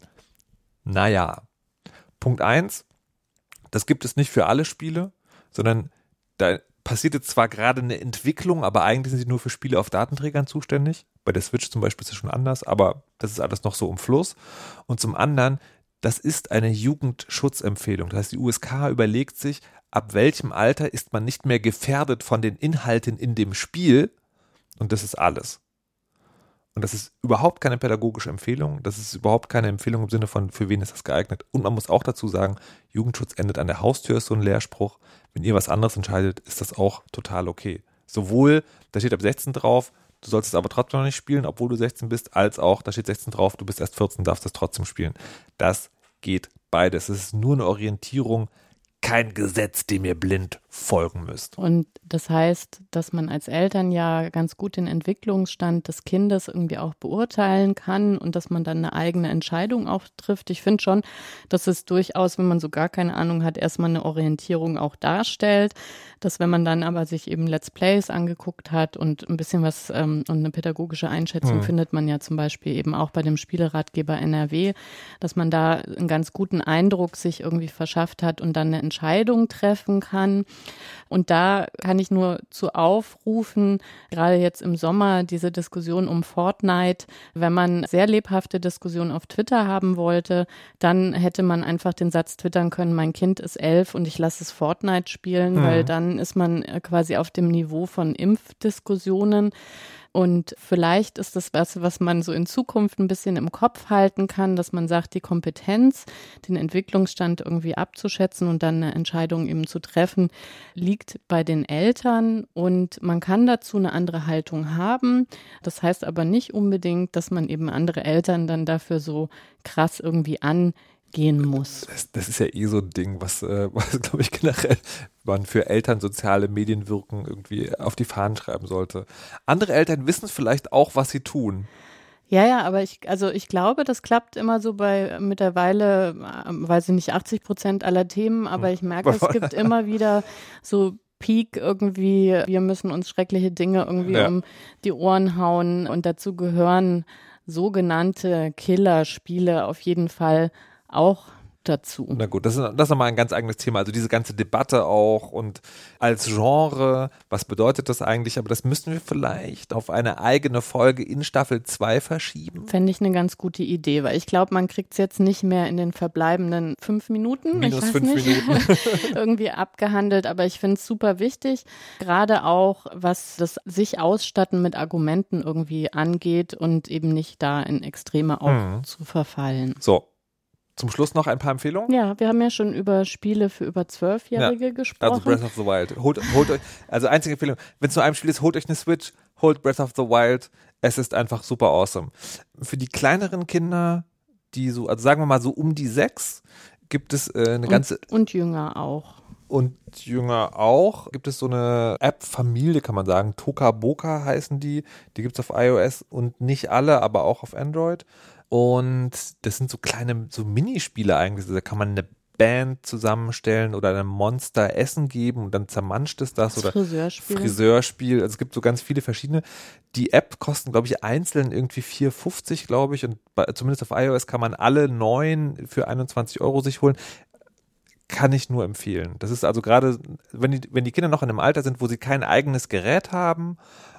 Naja. Punkt eins, das gibt es nicht für alle Spiele, sondern da passiert jetzt zwar gerade eine Entwicklung, aber eigentlich sind sie nur für Spiele auf Datenträgern zuständig. Bei der Switch zum Beispiel ist es schon anders, aber das ist alles noch so im Fluss. Und zum anderen, das ist eine Jugendschutzempfehlung. Das heißt, die USK überlegt sich, ab welchem Alter ist man nicht mehr gefährdet von den Inhalten in dem Spiel. Und das ist alles. Und das ist überhaupt keine pädagogische Empfehlung. Das ist überhaupt keine Empfehlung im Sinne von, für wen ist das geeignet. Und man muss auch dazu sagen, Jugendschutz endet an der Haustür, ist so ein Lehrspruch. Wenn ihr was anderes entscheidet, ist das auch total okay. Sowohl, da steht ab 16 drauf, du sollst es aber trotzdem noch nicht spielen, obwohl du 16 bist, als auch, da steht 16 drauf, du bist erst 14, darfst es trotzdem spielen. Das geht beides. Es ist nur eine Orientierung, kein Gesetz, dem ihr blind folgen müsst. Und das heißt, dass man als Eltern ja ganz gut den Entwicklungsstand des Kindes irgendwie auch beurteilen kann und dass man dann eine eigene Entscheidung auch trifft. Ich finde schon, dass es durchaus, wenn man so gar keine Ahnung hat, erstmal eine Orientierung auch darstellt, dass wenn man dann aber sich eben Let's Plays angeguckt hat und ein bisschen was ähm, und eine pädagogische Einschätzung mhm. findet man ja zum Beispiel eben auch bei dem Spieleratgeber NRW, dass man da einen ganz guten Eindruck sich irgendwie verschafft hat und dann eine Entscheidung treffen kann. Und da kann ich nur zu aufrufen, gerade jetzt im Sommer diese Diskussion um Fortnite, wenn man sehr lebhafte Diskussionen auf Twitter haben wollte, dann hätte man einfach den Satz twittern können, mein Kind ist elf und ich lasse es Fortnite spielen, mhm. weil dann ist man quasi auf dem Niveau von Impfdiskussionen. Und vielleicht ist das was, was man so in Zukunft ein bisschen im Kopf halten kann, dass man sagt, die Kompetenz, den Entwicklungsstand irgendwie abzuschätzen und dann eine Entscheidung eben zu treffen, liegt bei den Eltern und man kann dazu eine andere Haltung haben. Das heißt aber nicht unbedingt, dass man eben andere Eltern dann dafür so krass irgendwie an gehen muss. Das, das, ist ja eh so ein Ding, was, äh, was glaube ich, generell man für Eltern soziale Medienwirken irgendwie auf die Fahnen schreiben sollte. Andere Eltern wissen vielleicht auch, was sie tun. Ja, ja, aber ich, also ich glaube, das klappt immer so bei mittlerweile, äh, weiß ich nicht, 80 Prozent aller Themen, aber ich merke, es gibt immer wieder so Peak irgendwie, wir müssen uns schreckliche Dinge irgendwie ja. um die Ohren hauen und dazu gehören sogenannte Killerspiele auf jeden Fall auch dazu. Na gut, das ist, das ist nochmal ein ganz eigenes Thema. Also diese ganze Debatte auch und als Genre, was bedeutet das eigentlich? Aber das müssen wir vielleicht auf eine eigene Folge in Staffel 2 verschieben. Fände ich eine ganz gute Idee, weil ich glaube, man kriegt es jetzt nicht mehr in den verbleibenden fünf Minuten. Minus fünf nicht, Minuten. irgendwie abgehandelt, aber ich finde es super wichtig, gerade auch, was das sich ausstatten mit Argumenten irgendwie angeht und eben nicht da in Extreme auch mhm. zu verfallen. So, zum Schluss noch ein paar Empfehlungen? Ja, wir haben ja schon über Spiele für über Zwölfjährige ja, gesprochen. Also Breath of the Wild. Holt, holt euch, also einzige Empfehlung, wenn es nur ein Spiel ist, holt euch eine Switch, holt Breath of the Wild. Es ist einfach super awesome. Für die kleineren Kinder, die so, also sagen wir mal so um die sechs, gibt es äh, eine und, ganze. Und Jünger auch. Und Jünger auch. Gibt es so eine App-Familie, kann man sagen. Toka Boka heißen die. Die gibt es auf iOS und nicht alle, aber auch auf Android. Und das sind so kleine, so Minispiele eigentlich. Da kann man eine Band zusammenstellen oder einem Monster Essen geben und dann zermanscht es das, das oder Friseurspiel. Friseurspiel. Also es gibt so ganz viele verschiedene. Die App kosten, glaube ich, einzeln irgendwie 4,50, glaube ich. Und bei, zumindest auf iOS kann man alle neun für 21 Euro sich holen. Kann ich nur empfehlen. Das ist also gerade, wenn die, wenn die Kinder noch in einem Alter sind, wo sie kein eigenes Gerät haben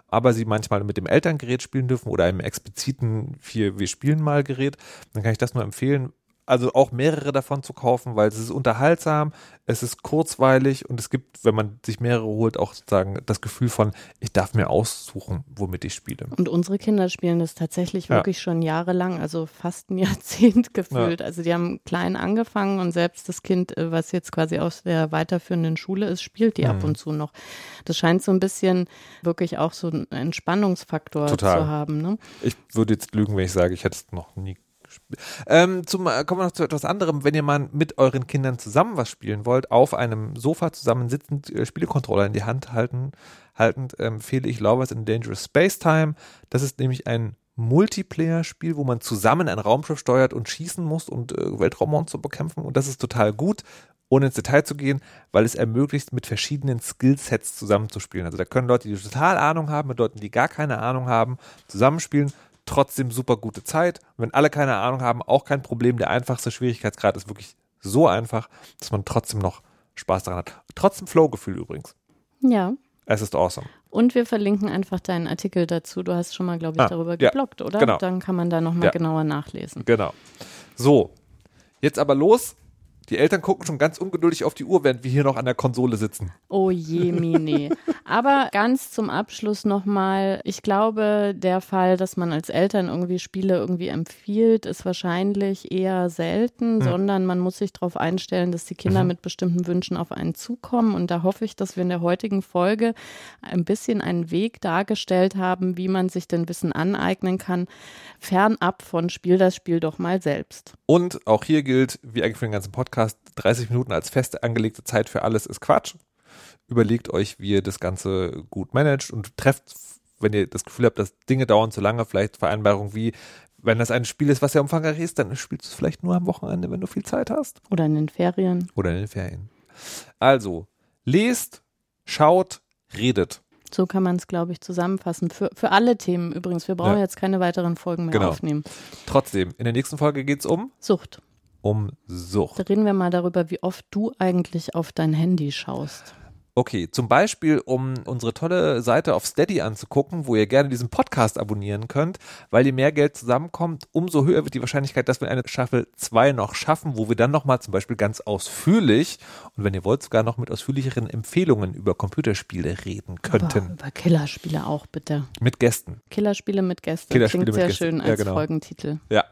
aber sie manchmal mit dem Elterngerät spielen dürfen oder einem expliziten vier, wir spielen mal Gerät, dann kann ich das nur empfehlen also auch mehrere davon zu kaufen, weil es ist unterhaltsam, es ist kurzweilig und es gibt, wenn man sich mehrere holt, auch sozusagen das Gefühl von, ich darf mir aussuchen, womit ich spiele. Und unsere Kinder spielen das tatsächlich ja. wirklich schon jahrelang, also fast ein Jahrzehnt gefühlt. Ja. Also die haben klein angefangen und selbst das Kind, äh, was jetzt quasi aus der weiterführenden Schule ist, spielt die mhm. ab und zu noch. Das scheint so ein bisschen wirklich auch so einen Entspannungsfaktor Total. zu haben. Ne? Ich würde jetzt lügen, wenn ich sage, ich hätte es noch nie Ähm, zum, äh, kommen wir noch zu etwas anderem. Wenn ihr mal mit euren Kindern zusammen was spielen wollt, auf einem Sofa zusammen sitzend äh, Spielecontroller in die Hand halten, haltend, ähm, empfehle ich Lovers in Dangerous Space Time. Das ist nämlich ein Multiplayer-Spiel, wo man zusammen ein Raumschiff steuert und schießen muss und äh, Weltraummonster bekämpfen. Und das ist total gut, ohne ins Detail zu gehen, weil es ermöglicht, mit verschiedenen Skillsets zusammenzuspielen. Also da können Leute, die total Ahnung haben, mit Leuten, die gar keine Ahnung haben, zusammenspielen. Trotzdem super gute Zeit. Und wenn alle keine Ahnung haben, auch kein Problem. Der einfachste Schwierigkeitsgrad ist wirklich so einfach, dass man trotzdem noch Spaß daran hat. Trotzdem Flow-Gefühl übrigens. Ja. Es ist awesome. Und wir verlinken einfach deinen Artikel dazu. Du hast schon mal, glaube ich, Ah, darüber ja, geblockt, oder? genau. Dann kann man da nochmal Ja. genauer nachlesen. Genau. So, jetzt aber los. Die Eltern gucken schon ganz ungeduldig auf die Uhr, während wir hier noch an der Konsole sitzen. Oh je, Mine. Aber ganz zum Abschluss nochmal, ich glaube, der Fall, dass man als Eltern irgendwie Spiele irgendwie empfiehlt, ist wahrscheinlich eher selten, sondern man muss sich darauf einstellen, dass die Kinder mit bestimmten Wünschen auf einen zukommen. Und da hoffe ich, dass wir in der heutigen Folge ein bisschen einen Weg dargestellt haben, wie man sich denn Wissen aneignen kann, fernab von Spiel das Spiel doch mal selbst. Und auch hier gilt, wie eigentlich für den ganzen Podcast, 30 Minuten als fest angelegte Zeit für alles ist Quatsch. Überlegt euch, wie ihr das Ganze gut managt und trefft, wenn ihr das Gefühl habt, dass Dinge dauern zu lange, vielleicht Vereinbarungen wie, wenn das ein Spiel ist, was sehr umfangreich ist, dann spielst du es vielleicht nur am Wochenende, wenn du viel Zeit hast. Oder in den Ferien. Oder in den Ferien. Also, lest, schaut, redet. So kann man es, glaube ich, zusammenfassen. Für, für alle Themen übrigens. Wir brauchen Ja. jetzt keine weiteren Folgen mehr Genau. aufnehmen. Trotzdem, in der nächsten Folge geht es um, Sucht. Um Sucht. Reden wir mal darüber, wie oft du eigentlich auf dein Handy schaust. Okay, zum Beispiel, um unsere tolle Seite auf Steady anzugucken, wo ihr gerne diesen Podcast abonnieren könnt, weil je mehr Geld zusammenkommt, umso höher wird die Wahrscheinlichkeit, dass wir eine Staffel 2 noch schaffen, wo wir dann nochmal zum Beispiel ganz ausführlich und wenn ihr wollt, sogar noch mit ausführlicheren Empfehlungen über Computerspiele reden könnten. Aber über Killerspiele auch bitte. Mit Gästen. Killerspiele mit Gästen. Killerspiele Klingt mit sehr Gästen. schön Ja, als genau. Folgentitel. Ja,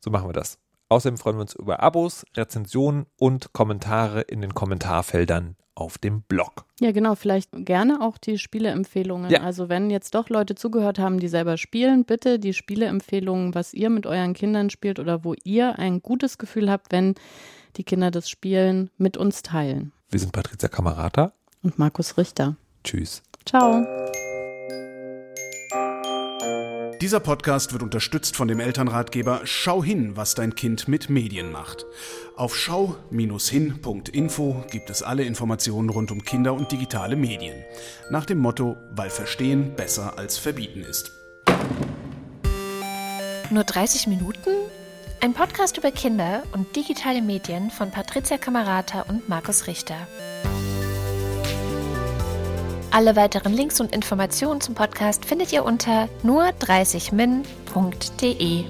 so machen wir das. Außerdem freuen wir uns über Abos, Rezensionen und Kommentare in den Kommentarfeldern auf dem Blog. Ja, genau. Vielleicht gerne auch die Spieleempfehlungen. Ja. Also wenn jetzt doch Leute zugehört haben, die selber spielen, bitte die Spieleempfehlungen, was ihr mit euren Kindern spielt oder wo ihr ein gutes Gefühl habt, wenn die Kinder das spielen, mit uns teilen. Wir sind Patricia Kamerata. Und Markus Richter. Tschüss. Ciao. Dieser Podcast wird unterstützt von dem Elternratgeber Schau hin, was dein Kind mit Medien macht. Auf schau-hin.info gibt es alle Informationen rund um Kinder und digitale Medien. Nach dem Motto, weil Verstehen besser als Verbieten ist. Nur 30 Minuten? Ein Podcast über Kinder und digitale Medien von Patricia Kamerata und Markus Richter. Alle weiteren Links und Informationen zum Podcast findet ihr unter nur30min.de.